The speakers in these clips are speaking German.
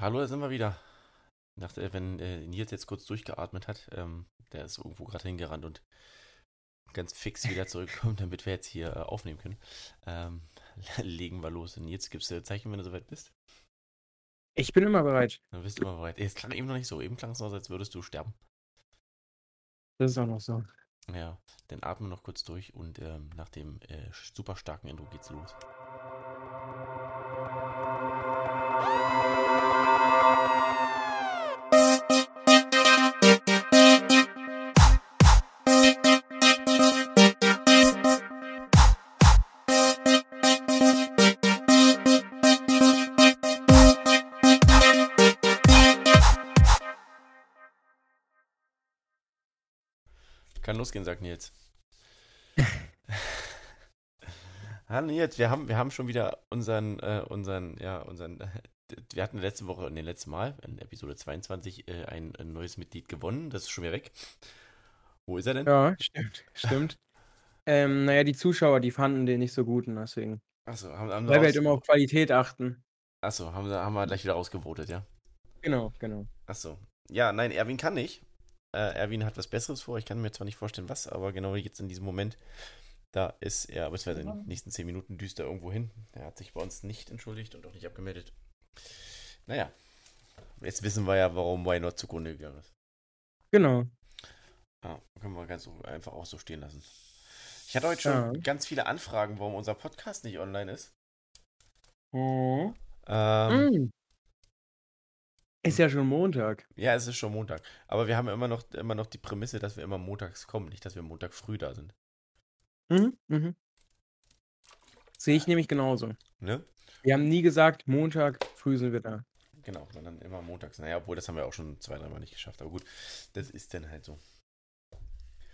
Hallo, da sind wir wieder. Ich dachte, wenn äh, Nils jetzt kurz durchgeatmet hat, ähm, der ist irgendwo gerade hingerannt und ganz fix wieder zurückkommt, damit wir jetzt hier äh, aufnehmen können. Ähm, legen wir los. Jetzt gibst du Zeichen, wenn du soweit bist. Ich bin immer bereit. Dann bist du immer bereit. Es klang eben noch nicht so. Eben klang es noch, als würdest du sterben. Das ist auch noch so. Ja, dann atmen wir noch kurz durch und ähm, nach dem äh, super starken Intro geht's los. Losgehen, sagt Nils. Hallo Nils, wir haben, wir haben schon wieder unseren, äh, unseren, ja, unseren, wir hatten letzte Woche, in den letzten Mal, in Episode 22, äh, ein, ein neues Mitglied gewonnen. Das ist schon wieder weg. Wo ist er denn? Ja, stimmt, stimmt. ähm, naja, die Zuschauer, die fanden den nicht so gut und deswegen. Achso, haben, haben Weil wir halt immer auf Qualität achten. Achso, haben, haben wir gleich wieder ausgevotet, ja? Genau, genau. Achso. Ja, nein, Erwin kann nicht. Äh, Erwin hat was Besseres vor. Ich kann mir zwar nicht vorstellen, was, aber genau jetzt in diesem Moment, da ist er, aber es wird in den nächsten zehn Minuten düster irgendwo hin. Er hat sich bei uns nicht entschuldigt und auch nicht abgemeldet. Naja, jetzt wissen wir ja, warum Why Not zugrunde gegangen ist. Genau. Ja, können wir ganz so einfach auch so stehen lassen. Ich hatte heute schon Ja. ganz viele Anfragen, warum unser Podcast nicht online ist. Mhm. Ähm, Mm. Ist ja schon Montag. Ja, es ist schon Montag. Aber wir haben immer noch, immer noch die Prämisse, dass wir immer montags kommen, nicht, dass wir Montag früh da sind. Mhm. Mhm. Sehe ich nämlich genauso. Ne? Wir haben nie gesagt, Montag früh sind wir da. Genau, sondern immer montags. Naja, obwohl das haben wir auch schon zwei, dreimal nicht geschafft. Aber gut, das ist dann halt so.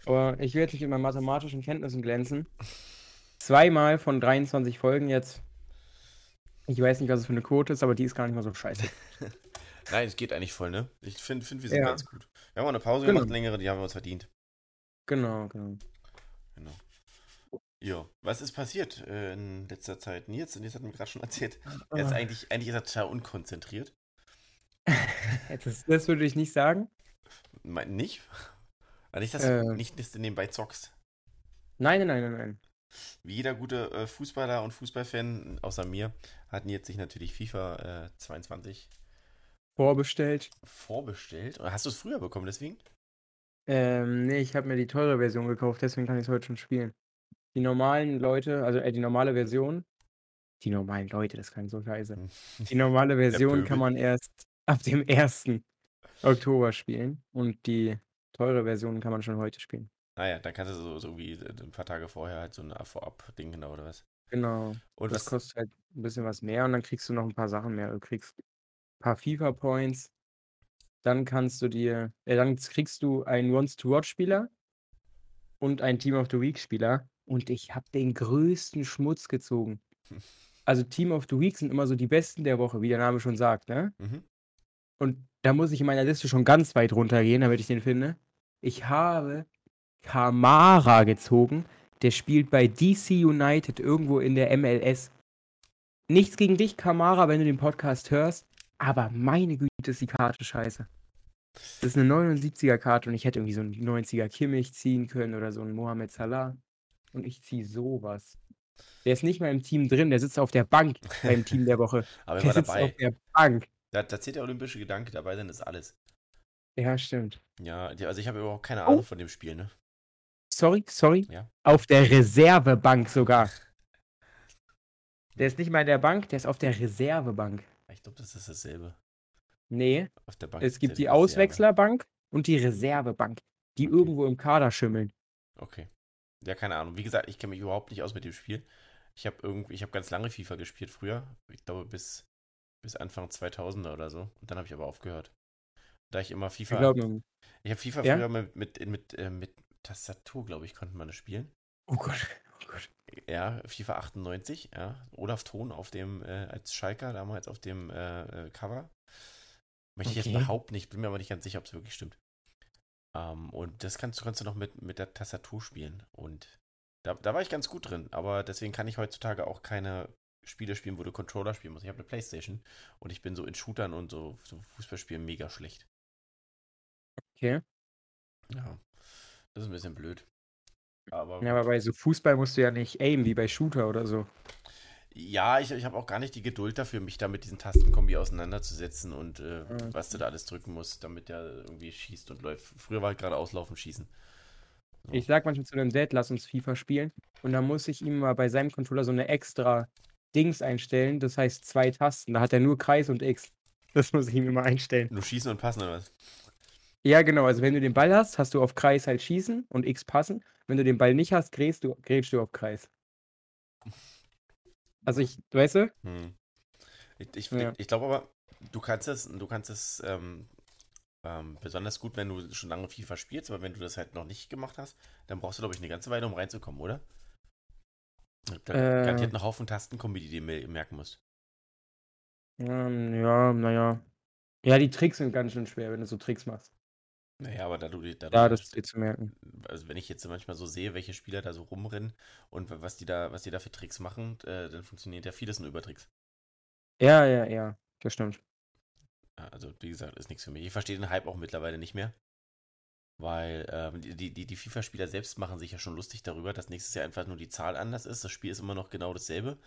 Aber ich werde nicht in meinen mathematischen Kenntnissen glänzen. Zweimal von 23 Folgen jetzt. Ich weiß nicht, was es für eine Quote ist, aber die ist gar nicht mal so scheiße. Nein, es geht eigentlich voll, ne? Ich finde, find, wir sind Ja. ganz gut. Wir haben auch eine Pause Genau. gemacht, längere, die haben wir uns verdient. Genau, genau. Genau. Ja, was ist passiert äh, in letzter Zeit? Nils, Nils hat mir gerade schon erzählt. Er ist Ah. eigentlich, eigentlich ist er total unkonzentriert. Das, das würde ich nicht sagen. Mein, nicht? Aber nicht, dass Äh. du nicht, dass du nebenbei zockst. Nein, nein, nein, nein, nein. Wie jeder gute äh, Fußballer und Fußballfan, außer mir, hat Nils sich natürlich FIFA äh, 22 Vorbestellt. vorbestellt. Oder hast du es früher bekommen, deswegen? Ähm, nee, ich habe mir die teure Version gekauft, deswegen kann ich es heute schon spielen. Die normalen Leute, also äh, die normale Version, die normalen Leute, das klang so scheiße. Die normale Version kann man erst ab dem 1. Oktober spielen und die teure Version kann man schon heute spielen. Naja, dann kannst du so, so irgendwie äh, ein paar Tage vorher halt so ein Vorab-Ding, genau, oder was? Genau. Und Das was, kostet halt ein bisschen was mehr und dann kriegst du noch ein paar Sachen mehr. Du kriegst paar FIFA-Points. Dann kannst du dir, äh, dann kriegst du einen Once-to-Watch-Spieler und einen Team of the Week-Spieler. Und ich habe den größten Schmutz gezogen. Also Team of the Week sind immer so die besten der Woche, wie der Name schon sagt, ne? Mhm. Und da muss ich in meiner Liste schon ganz weit runtergehen, damit ich den finde. Ich habe Kamara gezogen. Der spielt bei DC United irgendwo in der MLS. Nichts gegen dich, Kamara, wenn du den Podcast hörst. Aber meine Güte, ist die Karte scheiße. Das ist eine 79er Karte und ich hätte irgendwie so einen 90er Kimmich ziehen können oder so einen Mohamed Salah. Und ich ziehe sowas. Der ist nicht mal im Team drin, der sitzt auf der Bank beim Team der Woche. aber er Der war sitzt dabei. auf der Bank. Da, da zählt der olympische Gedanke, dabei sein ist alles. Ja, stimmt. Ja, also ich habe überhaupt keine Oh. Ahnung von dem Spiel, ne? Sorry, sorry. Ja. Auf der Reservebank sogar. Der ist nicht mal in der Bank, der ist auf der Reservebank. Ich glaube, das ist dasselbe. Nee, es gibt die. Auswechslerbank und die Reservebank, die Okay. irgendwo im Kader schimmeln. Okay. Ja, keine Ahnung. Wie gesagt, ich kenne mich überhaupt nicht aus mit dem Spiel. Ich habe irgendwie, ich habe ganz lange FIFA gespielt früher. Ich glaube bis, bis Anfang 2000er oder so. Und dann habe ich aber aufgehört. Da ich immer Ich FIFA. glaube, Ich habe FIFA Ja? früher mit, mit, mit, äh, mit Tastatur, glaube ich, konnte man das spielen. oh Gott, oh Gott. Ja, FIFA 98, ja. Olaf Thon auf dem, äh, als Schalker, damals auf dem äh, äh, Cover. Möchte ich jetzt Okay. behaupten, ich bin mir aber nicht ganz sicher, ob es wirklich stimmt. Ähm, und das kannst, kannst du noch mit, mit der Tastatur spielen. Und da, da war ich ganz gut drin, aber deswegen kann ich heutzutage auch keine Spiele spielen, wo du Controller spielen musst. Ich habe eine Playstation und ich bin so in Shootern und so, so Fußballspielen mega schlecht. Okay. Ja, das ist ein bisschen blöd. Aber, Ja, aber bei so Fußball musst du ja nicht aimen wie bei Shooter oder so. ja ich, ich habe auch gar nicht die Geduld dafür, mich da mit diesen Tastenkombi auseinanderzusetzen und äh, Mhm. was du da alles drücken musst, damit der irgendwie schießt und läuft. Früher war halt gerade auslaufen, schießen. So. Ich sag manchmal zu dem Dad, lass uns FIFA spielen. Und dann muss ich ihm mal bei seinem Controller so eine extra Dings einstellen. Das heißt zwei Tasten. Da hat er nur Kreis und X. Das muss ich ihm immer einstellen. Nur schießen und passen oder was? Ja, genau. Also wenn du den Ball hast, hast du auf Kreis halt schießen und X passen. Wenn du den Ball nicht hast, grätst du, grätschst du auf Kreis. Also ich, weißt du? Hm. Ich, ich, Ja. ich glaube aber, du kannst es, du kannst es ähm, ähm, besonders gut, wenn du schon lange FIFA spielst, aber wenn du das halt noch nicht gemacht hast, dann brauchst du, glaube ich, eine ganze Weile, um reinzukommen, oder? Da Äh. garantiert noch Haufen Tastenkombi, die du dir merken musst. Ähm, ja, naja. Ja, die Tricks sind ganz schön schwer, wenn du so Tricks machst. Naja, aber da du, da Ja, das dir zu merken. also wenn ich jetzt manchmal so sehe, welche Spieler da so rumrennen und was die da, was die da für Tricks machen, äh, dann funktioniert ja vieles nur über Tricks. Ja, ja, ja. Das stimmt. Also, wie gesagt, ist nichts für mich. Ich verstehe den Hype auch mittlerweile nicht mehr. Weil ähm, die, die, die FIFA-Spieler selbst machen sich ja schon lustig darüber, dass nächstes Jahr einfach nur die Zahl anders ist. Das Spiel ist immer noch genau dasselbe.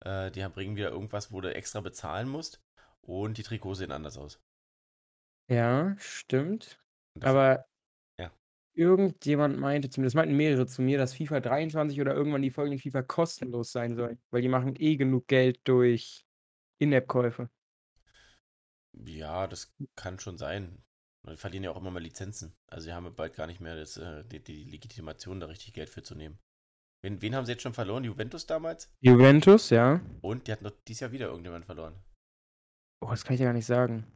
Äh, die haben- bringen wieder irgendwas, wo du extra bezahlen musst. Und die Trikots sehen anders aus. Ja, stimmt. Aber Ja. irgendjemand meinte, zumindest meinten mehrere zu mir, dass FIFA 23 oder irgendwann die folgenden FIFA kostenlos sein soll. Weil die machen eh genug Geld durch In-App-Käufe. Ja, das kann schon sein. Die verlieren ja auch immer mal Lizenzen. Also, sie haben ja bald gar nicht mehr das, äh, die, die Legitimation, da richtig Geld für zu nehmen. Wen, wen haben sie jetzt schon verloren? Juventus damals? Juventus, ja. Und die hatten doch dieses Jahr wieder irgendjemand verloren. Oh, das kann ich ja gar nicht sagen.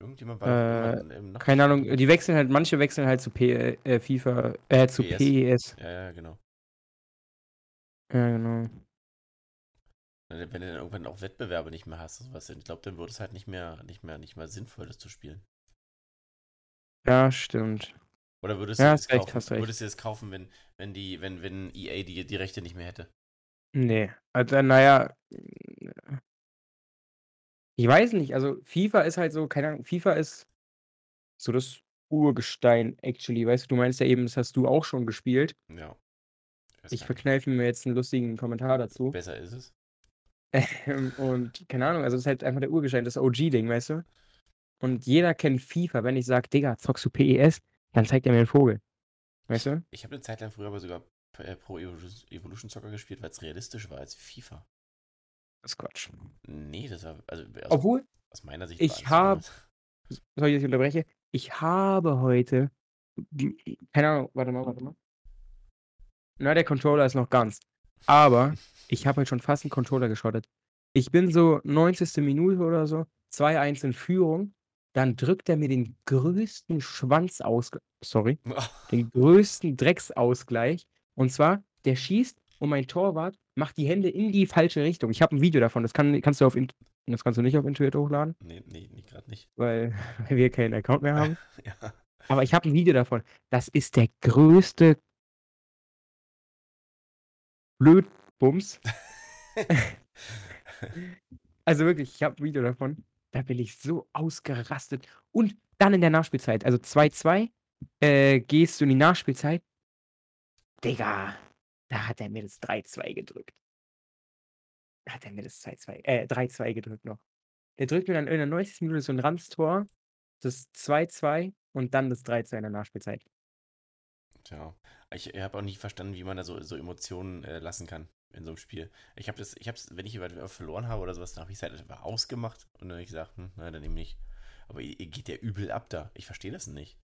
Irgendjemand war Äh, Keine Ahnung, die wechseln halt, manche wechseln halt zu P äh, FIFA, äh, zu PES. PES. Ja, ja, genau. Ja, genau. Wenn du dann irgendwann auch Wettbewerbe nicht mehr hast, sowas, ich glaube, dann wird es halt nicht mehr, nicht mehr, nicht mehr sinnvoll, das zu spielen. Ja, stimmt. Oder würdest Ja, du es kaufen, recht. würdest du es kaufen, wenn, wenn die, wenn, wenn EA die, die Rechte nicht mehr hätte? Nee. Also, naja. Ich weiß nicht, also FIFA ist halt so, keine Ahnung, FIFA ist so das Urgestein, actually. Weißt du, du meinst ja eben, das hast du auch schon gespielt. Ja. Ich nicht. verkneife mir jetzt einen lustigen Kommentar dazu. Besser ist es. Ähm, und keine Ahnung, also es ist halt einfach der Urgestein, das OG-Ding, weißt du? Und jeder kennt FIFA. Wenn ich sage, Digga, zockst du PES, dann zeigt er mir einen Vogel. Weißt du? Ich habe eine Zeit lang früher aber sogar äh, Pro Evolution, Evolution Soccer gespielt, weil es realistisch war als FIFA. Das ist Quatsch. Nee, das war, also aus, Obwohl, aus meiner Sicht ich war es hab- damals- soll ich dich unterbreche? Ich habe heute, keine Ahnung, warte mal, warte mal. Na, der Controller ist noch ganz. Aber ich habe halt schon fast einen Controller geschottet. Ich bin so 90. Minute oder so, 2-1 in Führung. Dann drückt er mir den größten Schwanzausgleich, sorry, den größten Drecksausgleich. Und zwar, der schießt und mein Torwart macht die Hände in die falsche Richtung. Ich habe ein Video davon, das kann, kannst du auf das kannst du nicht auf Intuit hochladen, Nee, nee, nee gerade nicht. weil, weil wir keinen Account mehr haben. Ja. Aber ich habe ein Video davon. Das ist der größte Blödbums. Also wirklich, ich habe ein Video davon. Da bin ich so ausgerastet. Und dann in der Nachspielzeit, also 2-2, äh, gehst du in die Nachspielzeit. Digga, da hat er mir das 3-2 gedrückt. Da hat er mir das 2-2, äh, 3-2 gedrückt noch. Der drückt mir dann in der 90. Minute so ein Ranztor, das 2-2 und dann das 3-2 in der Nachspielzeit. Tja, ich habe auch nie verstanden, wie man da so, so Emotionen äh, lassen kann in so einem Spiel. Ich habe das, ich habe wenn ich verloren habe oder sowas, dann habe ich es halt einfach ausgemacht und dann habe ich gesagt, hm, na, dann eben nicht. Aber ihr geht ja übel ab da. Ich verstehe das nicht.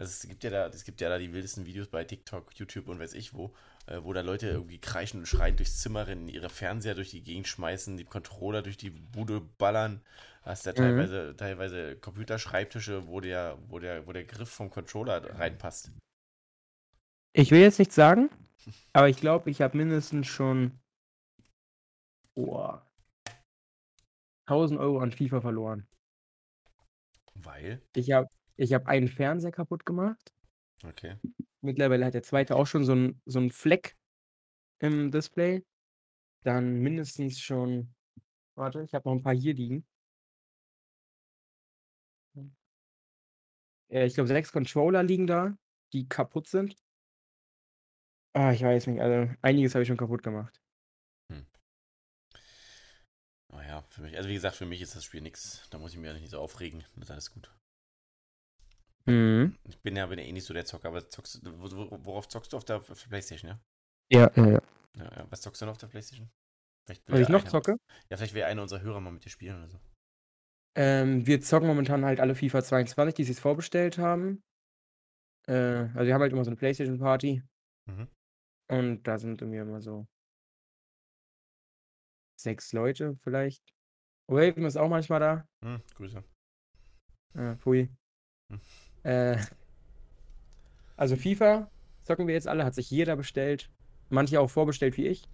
Also es gibt ja da, es gibt ja da die wildesten Videos bei TikTok, YouTube und weiß ich wo, äh, wo da Leute irgendwie kreischen und schreien durchs Zimmer rennen, ihre Fernseher durch die Gegend schmeißen, die Controller durch die Bude ballern. Hast ja Mhm. teilweise, teilweise Computerschreibtische, wo der, wo der, wo der Griff vom Controller reinpasst. Ich will jetzt nichts sagen, aber ich glaube, ich habe mindestens schon oh, 1000 Euro an FIFA verloren. Weil? Ich habe ich hab einen Fernseher kaputt gemacht. Okay. Mittlerweile hat der zweite auch schon so einen so einen Fleck im Display. dann mindestens schon. Warte, ich habe noch ein paar hier liegen. Äh, ich glaube, sechs Controller liegen da, die kaputt sind. Ah, ich weiß nicht, also einiges habe ich schon kaputt gemacht. Naja, für mich, also wie gesagt, für mich ist das Spiel nichts. Da muss ich mich ja nicht so aufregen. Das ist alles gut. Mhm. Ich bin ja, bin ja eh nicht so der Zocker, aber zockst, wo- wo- worauf zockst du auf der, auf der Playstation, ja? Ja, ja, ja. ja. Was zockst du noch auf der Playstation? Vielleicht Was ich noch einer- zocke? Ja, vielleicht will einer unserer Hörer mal mit dir spielen oder so. Ähm, wir zocken momentan halt alle FIFA 22, die sich vorbestellt haben. Äh, also wir haben halt immer so eine Playstation-Party Mhm. und da sind irgendwie immer so sechs Leute vielleicht. Raven ist auch manchmal da. Hm, Grüße. Äh, pfui. Hm. Äh, also FIFA zocken wir jetzt alle, hat sich jeder bestellt. Manche auch vorbestellt wie ich.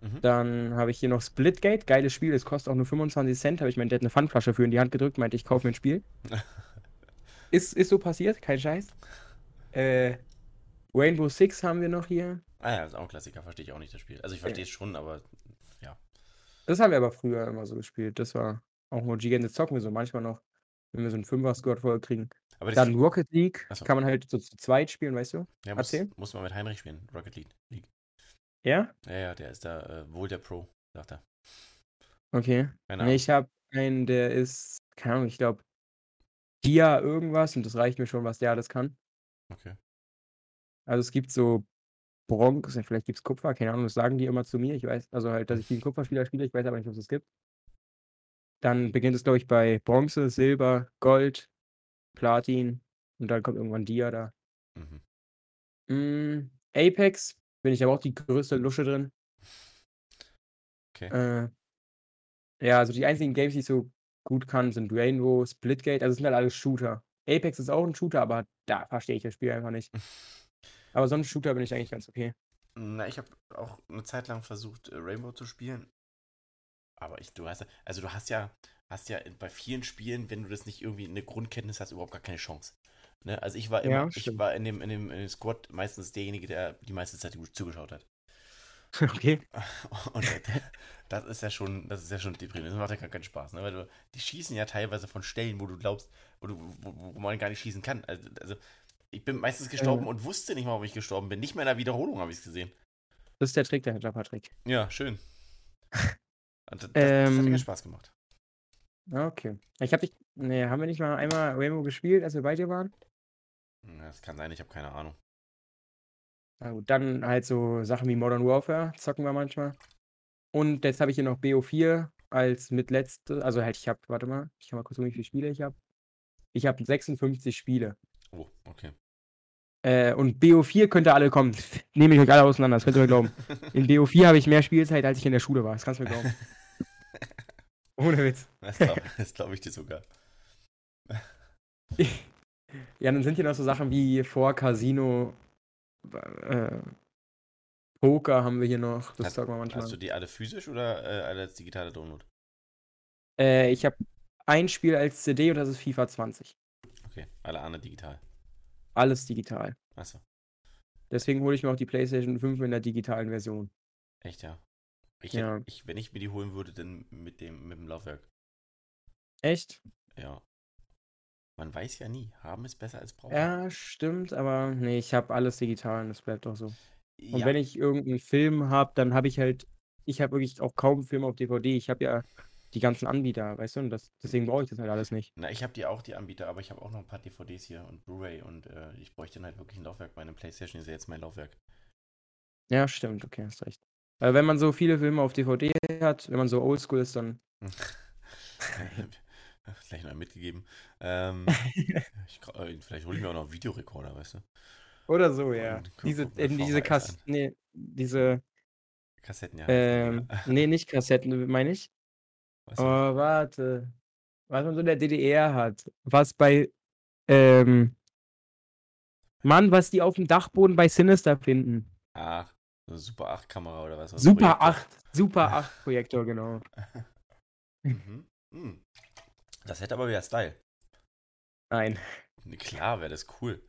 Mhm. Dann habe ich hier noch Splitgate, geiles Spiel, das kostet auch nur 25 Cent. Habe ich meinen Dad eine Pfandflasche für in die Hand gedrückt, meinte ich, kaufe mir ein Spiel. ist, ist so passiert, kein Scheiß. Äh, Rainbow Six haben wir noch hier. Ah ja, das ist auch ein Klassiker, verstehe ich auch nicht das Spiel. Also ich verstehe es schon, aber Das haben wir aber früher immer so gespielt. Das war auch nur Gigant. Das zocken wir so manchmal noch, wenn wir so einen Fünfer-Squad voll kriegen. Aber Dann Rocket League Ach so. kann man halt so zu zweit spielen, weißt du? ja, muss, erzähl. muss man mit Heinrich spielen, Rocket League. League. Ja? Ja, ja, der ist da äh, wohl der Pro, sagt er. Okay. Nee, ich habe einen, der ist, keine Ahnung, ich glaube, Dia irgendwas und das reicht mir schon, was der alles kann. Okay. Also es gibt so Bronze, vielleicht gibt es Kupfer, keine Ahnung, das sagen die immer zu mir. Ich weiß, also halt, dass ich gegen Kupferspieler spiele, ich weiß aber nicht, ob es das gibt. Dann beginnt es, glaube ich, bei Bronze, Silber, Gold, Platin und dann kommt irgendwann Dia da. Mhm. Mm, Apex bin ich aber auch die größte Lusche drin. Okay. Äh, ja, also die einzigen Games, die ich so gut kann, sind Rainbow, Splitgate, also es sind halt alles Shooter. Apex ist auch ein Shooter, aber da verstehe ich das Spiel einfach nicht. Aber sonst Shooter bin ich eigentlich ganz okay. Na, ich habe auch eine Zeit lang versucht, äh, Rainbow zu spielen. Aber ich, du hast also du hast ja, hast ja bei vielen Spielen, wenn du das nicht irgendwie eine Grundkenntnis hast, überhaupt gar keine Chance. Ne? Also ich war immer, Ja, ich war in dem, in, dem, in dem Squad meistens derjenige, der die meiste Zeit gut zugeschaut hat. okay. Und das, ist ja schon, das ist ja schon deprimierend. Das macht ja gar keinen Spaß, ne? Weil du, die schießen ja teilweise von Stellen, wo du glaubst, wo, du, wo, wo man gar nicht schießen kann. Also, also ich bin meistens gestorben Ja. und wusste nicht mal, ob ich gestorben bin. Nicht mal in der Wiederholung habe ich es gesehen. Das ist der Trick dahinter, Patrick. Ja, schön. Und das, das, das hat Ähm, mir Spaß gemacht. Okay. Ich habe dich. Nee, haben wir nicht mal einmal Rainbow gespielt, als wir bei dir waren? Ja, Das kann sein, ich habe keine Ahnung. Na gut, dann halt so Sachen wie Modern Warfare zocken wir manchmal. Und jetzt habe ich hier noch BO4 als mitletzte. Also halt, ich habe, warte mal, ich kann mal kurz gucken, wie viele Spiele ich habe. Ich habe 56 Spiele. Oh, okay. Äh, und BO4 könnte alle kommen. Nehme ich euch alle auseinander, das könnt ihr mir glauben. In BO4 habe ich mehr Spielzeit, als ich in der Schule war. Das kannst du mir glauben. Ohne Witz. Das glaube glaub ich dir sogar. Ja, dann sind hier noch so Sachen wie vor Casino, äh, Poker haben wir hier noch. Das Hast- zocken wir manchmal. Hast du die alle physisch oder äh, alle als digitale Download? Äh, ich habe ein Spiel als CD und das ist FIFA 20. Okay, alle anderen digital. Alles digital. Achso, Deswegen hole ich mir auch die PlayStation 5 in der digitalen Version. echt ja. Ich, Ja. hätte- ich, wenn ich mir die holen würde, dann mit dem, mit dem Laufwerk. Echt? Ja. Man weiß ja nie. Haben ist besser als brauchen. Ja, stimmt, aber nee, ich habe alles digital und das bleibt auch so. Und Ja, wenn ich irgendeinen Film habe, dann habe ich halt, ich habe wirklich auch kaum Filme auf DVD. Ich habe ja die ganzen Anbieter, weißt du, und das, deswegen brauche ich das halt alles nicht. Na, ich habe die auch, die Anbieter, aber ich habe auch noch ein paar DVDs hier und Blu-ray und äh, ich bräuchte dann halt wirklich ein Laufwerk. Meine Playstation ist ja jetzt mein Laufwerk. Ja, stimmt, okay, hast recht. Weil wenn man so viele Filme auf DVD hat, wenn man so oldschool ist, dann. Gleich noch mitgegeben. Ähm, ich, äh, vielleicht hole ich mir auch noch einen Videorekorder, weißt du? Oder so, ja. Diese, äh, diese Kass, nee, diese, Kassetten, ja. ähm, nee, nicht Kassetten, meine ich. Was Oh, warte. Was man so in der DDR hat. Was bei, ähm, Mann, was die auf dem Dachboden bei Sinister finden. Ach, Super 8 Kamera oder was? Super Projektor. 8, Super 8 Projektor, genau. Mhm. Hm. Das hätte aber wieder Style. Nein. Klar wäre das cool.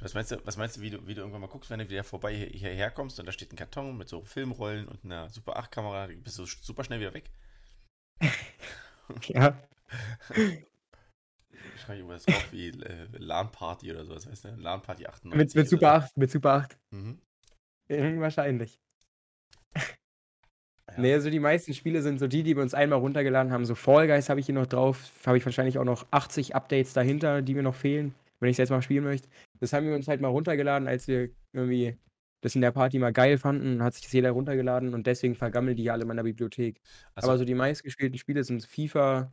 Was meinst du, was meinst du, wie du, wie du irgendwann mal guckst, wenn du wieder vorbei hier- hierher kommst und da steht ein Karton mit so Filmrollen und einer Super 8 Kamera, bist du super schnell wieder weg. Ja. Wahrscheinlich irgendwas drauf wie äh, LAN-Party oder sowas, weißt du? LAN-Party 98. Mit, mit Super 8, mit Super 8. so. Mhm. Wahrscheinlich. Ja. Nee, also die meisten Spiele sind so die, die wir uns einmal runtergeladen haben. So Fall Guys habe ich hier noch drauf. Habe ich wahrscheinlich auch noch 80 Updates dahinter, die mir noch fehlen, wenn ich es jetzt mal spielen möchte. Das haben wir uns halt mal runtergeladen, als wir irgendwie das in der Party mal geil fanden. Hat sich das jeder runtergeladen und deswegen vergammeln die alle in meiner Bibliothek. Also, Aber so die meistgespielten Spiele sind FIFA,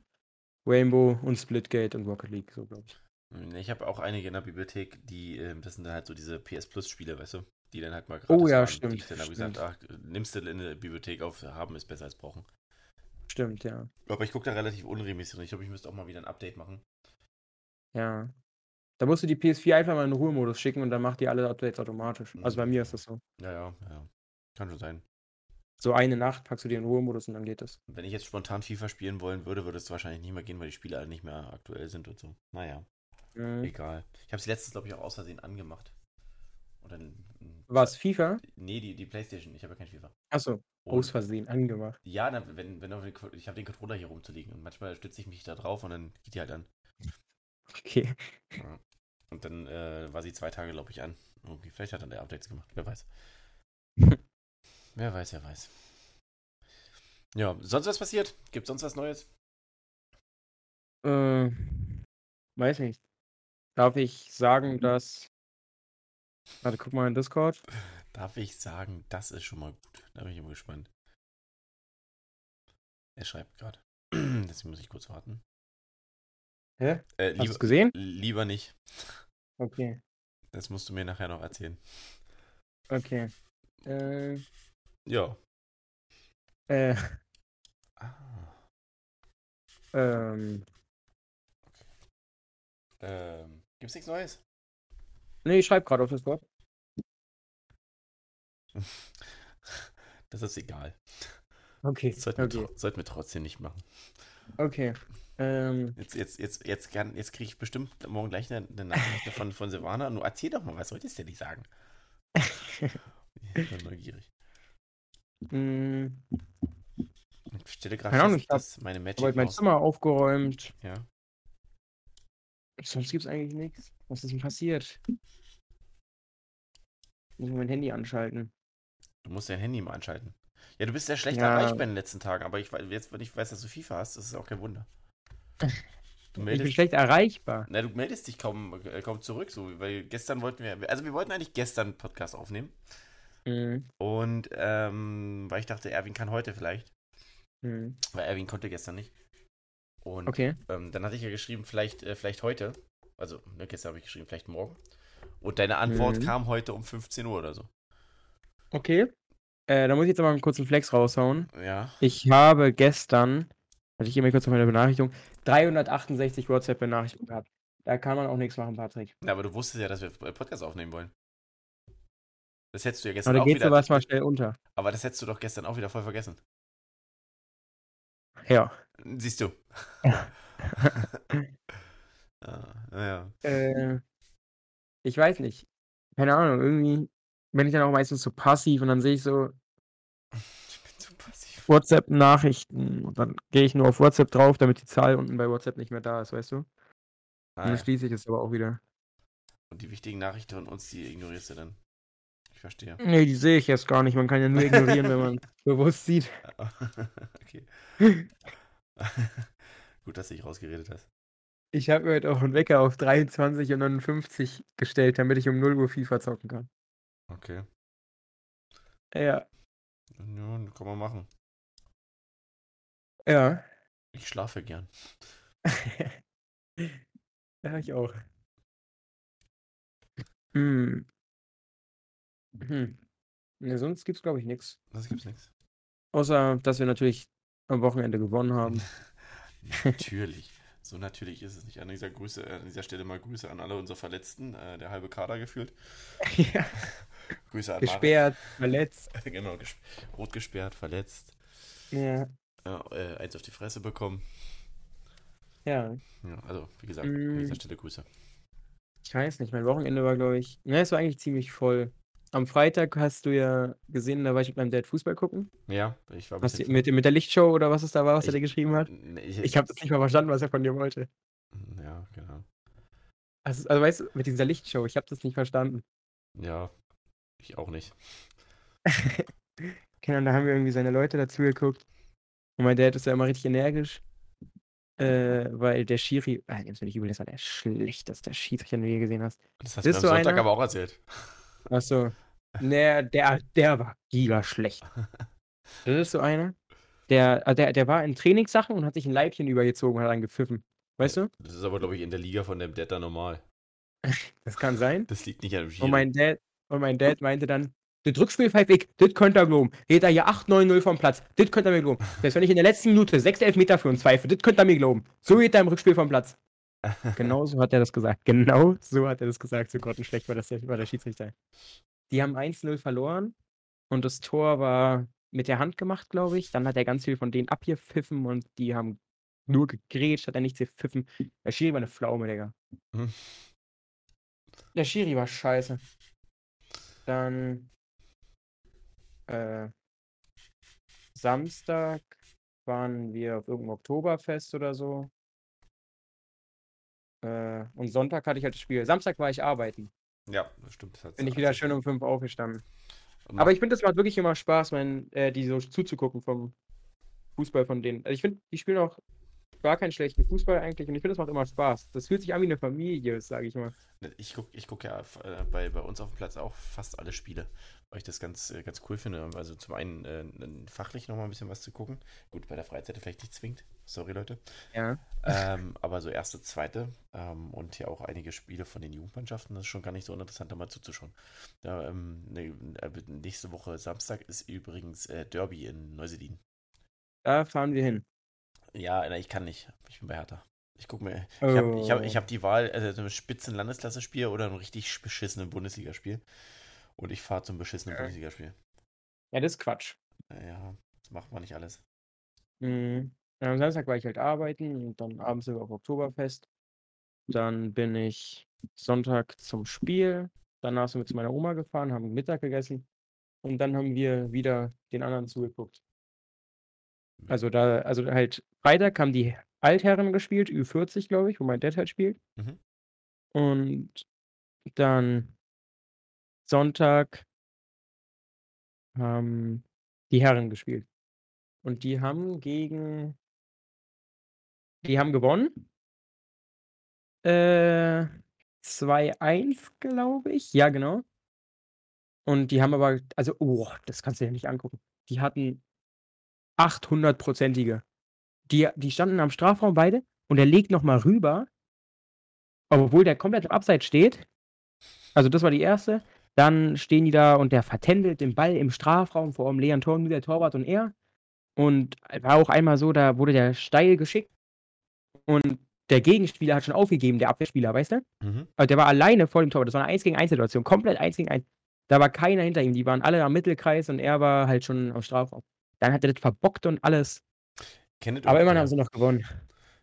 Rainbow und Splitgate und Rocket League, so glaube ich. Nee, Ich habe auch einige in der Bibliothek, die, ähm, das sind dann halt so diese PS Plus Spiele, weißt du? Die dann halt mal Oh gratis ja, waren. stimmt, ich dann habe stimmt. gesagt, ach, nimmst du in der Bibliothek auf, haben ist besser als brauchen. Stimmt, ja. Aber ich gucke da relativ unregelmäßig. Ich glaube, ich müsste auch mal wieder ein Update machen. Ja. Da musst du die PS4 einfach mal in den Ruhemodus schicken und dann macht die alle Updates automatisch. Also bei Mhm. mir ist das so. Ja, ja, ja. Kann schon sein. So eine Nacht packst du dir in den Ruhemodus und dann geht das. Wenn ich jetzt spontan FIFA spielen wollen würde, würde es wahrscheinlich nicht mehr gehen, weil die Spiele alle nicht mehr aktuell sind und so. Naja, Mhm. egal. Ich habe sie letztens, glaube ich, auch aus Versehen angemacht. Und dann. Was, FIFA? Nee, die, die Playstation. Ich habe ja kein FIFA. Achso, aus Versehen angemacht. Ja, dann, wenn, wenn den, ich habe den Controller hier rumzuliegen und manchmal stütze ich mich da drauf und dann geht die halt an. Okay. Ja. Und dann äh, war sie zwei Tage, glaube ich, an. Okay, vielleicht hat er der Updates gemacht. Wer weiß. wer weiß, wer weiß. Ja, sonst was passiert? Gibt sonst was Neues? Äh, weiß nicht. Darf ich sagen, dass. Warte, guck mal in Discord. Darf ich sagen, das ist schon mal gut. Da bin ich immer gespannt. Er schreibt gerade. Deswegen muss ich kurz warten. Hä? Äh, Hast du gesehen? lieber nicht. Okay. Das musst du mir nachher noch erzählen. Okay. Äh, Ja. äh, Ah. ähm. Ähm, gibt's nichts Neues? Nee, ich schreibe gerade auf Discord. Das ist egal. Okay. Das sollten, wir, Okay. tro- sollten wir trotzdem nicht machen. Okay. Ähm, Jetzt, jetzt, jetzt, jetzt, jetzt kriege ich bestimmt morgen gleich eine, eine Nachricht von, von Silvana. Nur erzähl doch mal, was solltest du denn nicht sagen? Ich bin neugierig. mh, Ich stelle gerade fest, ich dass meine ich Magic habe mein Zimmer aufgeräumt. Ja. Sonst gibt's eigentlich nichts. Was ist denn passiert? Muss ich mein Handy anschalten. Du musst dein Handy mal anschalten. Ja, du bist sehr schlecht Ja. erreichbar in den letzten Tagen, aber ich, jetzt, wenn ich weiß, dass du FIFA hast, ist es auch kein Wunder. Du Ich bin meldest, schlecht erreichbar. na, du meldest dich kaum, äh, kaum zurück, so, weil gestern wollten wir, also wir wollten eigentlich gestern einen Podcast aufnehmen Mhm. und ähm, weil ich dachte, Erwin kann heute vielleicht, Mhm. weil Erwin konnte gestern nicht. Und Okay. ähm, dann hatte ich ja geschrieben, vielleicht, äh, vielleicht heute, also ne, gestern habe ich geschrieben, vielleicht morgen. Und deine Antwort Mhm. kam heute um 15 Uhr oder so. Okay. Äh, da muss ich jetzt aber einen kurzen Flex raushauen. Ja. Ich habe gestern, hatte ich mal kurz auf meine Benachrichtigung, 368 WhatsApp-Benachrichtigungen gehabt. Da kann man auch nichts machen, Patrick. Ja, aber du wusstest ja, dass wir äh, Podcast aufnehmen wollen. Das hättest du ja gestern Aber da auch geht wieder. sowas mal schnell unter. Aber das hättest du doch gestern auch wieder voll vergessen. Ja. Siehst du. ah, naja. Äh, ich weiß nicht. Keine Ahnung, irgendwie bin ich dann auch meistens so passiv und dann sehe ich so Ich bin zu passiv. WhatsApp-Nachrichten und dann gehe ich nur auf WhatsApp drauf, damit die Zahl unten bei WhatsApp nicht mehr da ist, weißt du? Und Ah, dann ja. schließe ich es aber auch wieder. Und die wichtigen Nachrichten von uns, die ignorierst du dann. Verstehe. Nee, die sehe ich jetzt gar nicht. Man kann ja nur ignorieren, wenn man bewusst sieht. okay. Gut, dass du dich rausgeredet hast. Ich habe mir heute auch einen Wecker auf 23 und 59 gestellt, damit ich um 0 Uhr FIFA zocken kann. Okay. Ja, Ja, kann man machen. ja. Ich schlafe gern. ja, ich auch. Hm. Hm. Ne, sonst gibt's, glaube ich, nichts. Das gibt's nichts. Außer, dass wir natürlich am Wochenende gewonnen haben. Natürlich. So natürlich ist es nicht. An dieser, Grüße, an dieser Stelle mal Grüße an alle unsere Verletzten. Äh, der halbe Kader gefühlt. ja. Grüße an Gesperrt, verletzt. Marek. genau, ges rot gesperrt, verletzt. Ja. Ja, äh, eins auf die Fresse bekommen. Ja. Ja, also, wie gesagt, an Mm. dieser Stelle Grüße. Ich weiß nicht, mein Wochenende war, glaube ich. Ne, es war eigentlich ziemlich voll. Am Freitag hast du ja gesehen, da war ich mit meinem Dad Fußball gucken. Ja, ich war Hast du, mit, mit der Lichtshow oder was es da war, was er Ich- dir geschrieben hat? Ich, Ich habe das nicht mal verstanden, was er von dir wollte. Ja, genau. Also, also weißt du, mit dieser Lichtshow, ich habe das nicht verstanden. Ja, ich auch nicht. Ahnung, da haben wir irgendwie seine Leute dazu geguckt. Und mein Dad ist ja immer richtig energisch. Äh, weil der Schiri, ah, nimm's mir nicht übel, das war der schlechteste Schiedsrichter, den du je gesehen hast. Das hast Bist du am du Sonntag einer? aber auch erzählt. Achso. Nee, der, der war giga schlecht. Das ist so einer. Der, äh, der, der war in Trainingssachen und hat sich ein Leibchen übergezogen und hat dann gepfiffen. Weißt du? Das ist aber, glaube ich, in der Liga von dem Dad da normal. Das kann sein. Das liegt nicht an dem Schiri. Und mein Dad, und mein Dad meinte dann, das Rückspiel pfeift ich, das könnt ihr glauben. Geht er hier 8-9-0 vom Platz, das könnt ihr mir glauben. Selbst wenn ich in der letzten Minute 6 Elfmeter für uns pfeife, das könnt ihr mir glauben. So geht er im Rückspiel vom Platz. Genau so hat er das gesagt. Genau so hat er das gesagt. So grottenschlecht war das war der Schiedsrichter. Die haben 1-0 verloren und das Tor war mit der Hand gemacht, glaube ich. Dann hat er ganz viel von denen abgepfiffen und die haben nur gegrätscht, hat er nichts gepfiffen. Der Schiri war eine Pflaume, Digga. Hm. Der Schiri war scheiße. Dann äh, Samstag waren wir auf irgendeinem Oktoberfest oder so. Äh, und Sonntag hatte ich halt das Spiel. Samstag war ich arbeiten. Ja, das stimmt. Bin ich wieder schön um fünf aufgestanden. Und Aber ich finde, das macht wirklich immer Spaß, mein, äh, die so zuzugucken vom Fußball von denen. Also ich finde, die spielen auch gar keinen schlechten Fußball eigentlich und ich finde, das macht immer Spaß. Das fühlt sich an wie eine Familie, sage ich mal. Ich gucke ich guck ja äh, bei, bei uns auf dem Platz auch fast alle Spiele, weil ich das ganz, äh, ganz cool finde. Also zum einen äh, fachlich nochmal ein bisschen was zu gucken. Gut, bei der Freizeit vielleicht nicht zwingend. Sorry, Leute. Ja. ähm, aber so erste, zweite ähm, und ja auch einige Spiele von den Jugendmannschaften, das ist schon gar nicht so uninteressant, da mal zuzuschauen. Da, ähm, ne, äh, nächste Woche Samstag ist übrigens äh, Derby in Neuseedien. Da fahren wir hin. Ja, ich kann nicht. Ich bin bei Hertha. Ich gucke mir. Ich habe ich hab, ich Oh. hab die Wahl, also ein spitzen Landesklasse-Spiel oder ein richtig beschissenen Bundesligaspiel. Und ich fahre zum beschissenen Ja. Bundesligaspiel. Ja, das ist Quatsch. Ja, das macht man nicht alles. Mhm. Ja, am Samstag war ich halt arbeiten und dann abends sind wir auf Oktoberfest. Dann bin ich Sonntag zum Spiel. Danach sind wir zu meiner Oma gefahren, haben Mittag gegessen. Und dann haben wir wieder den anderen zugeguckt. Also da, also halt, Freitag haben die Altherren gespielt, Ü40, glaube ich, wo mein Dad halt spielt. Mhm. Und dann Sonntag haben die Herren gespielt. Und die haben gegen. Die haben gewonnen. Äh, 2-1, glaube ich. Ja, genau. Und die haben aber, also, oh, das kannst du dir nicht angucken. Die hatten 800-prozentige. Die, die standen am Strafraum beide und er legt nochmal rüber, obwohl der komplett im Abseits steht. Also, das war die erste. Dann stehen die da und der vertändelt den Ball im Strafraum vor dem leeren Tor, nur der Torwart und er. Und war auch einmal so, da wurde der steil geschickt und der Gegenspieler hat schon aufgegeben, der Abwehrspieler, weißt du? Mhm. Also der war alleine vor dem Tor. Das war eine 1 gegen 1 Situation. Komplett 1 gegen 1. Da war keiner hinter ihm. Die waren alle am Mittelkreis und er war halt schon am Strafraum. Dann hat er das verbockt und alles. Aber immerhin haben sie noch gewonnen.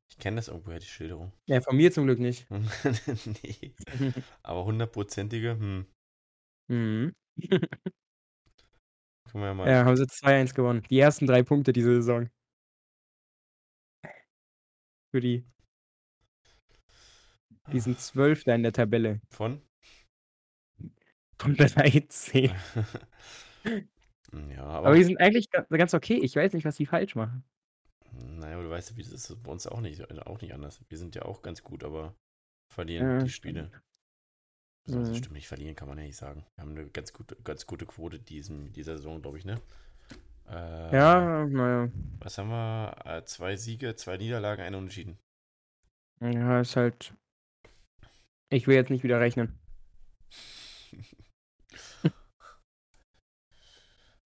Ich kenne das irgendwoher, die Schilderung. Ja, von mir zum Glück nicht. nee. Aber hundertprozentige, hm. mhm. Können wir ja mal. Ja, haben sie 2-1 gewonnen. Die ersten drei Punkte diese Saison. Für die. Die sind Zwölfter in der Tabelle. Von? Von 13. ja, aber. Aber die sind eigentlich ga- ganz okay. Ich weiß nicht, was die falsch machen. naja, aber du weißt wie das ist bei uns auch nicht, auch nicht anders. Wir sind ja auch ganz gut, aber verlieren Ja, die. Spiele. Also, Mhm. stimmt nicht, verlieren kann man ja nicht sagen. Wir haben eine ganz gute, ganz gute Quote diesen, dieser Saison, glaube ich, ne? Äh, Ja, naja. Was haben wir? Äh, zwei Siege, zwei Niederlagen, eine Unentschieden. Ja, ist halt. Ich will jetzt nicht wieder rechnen.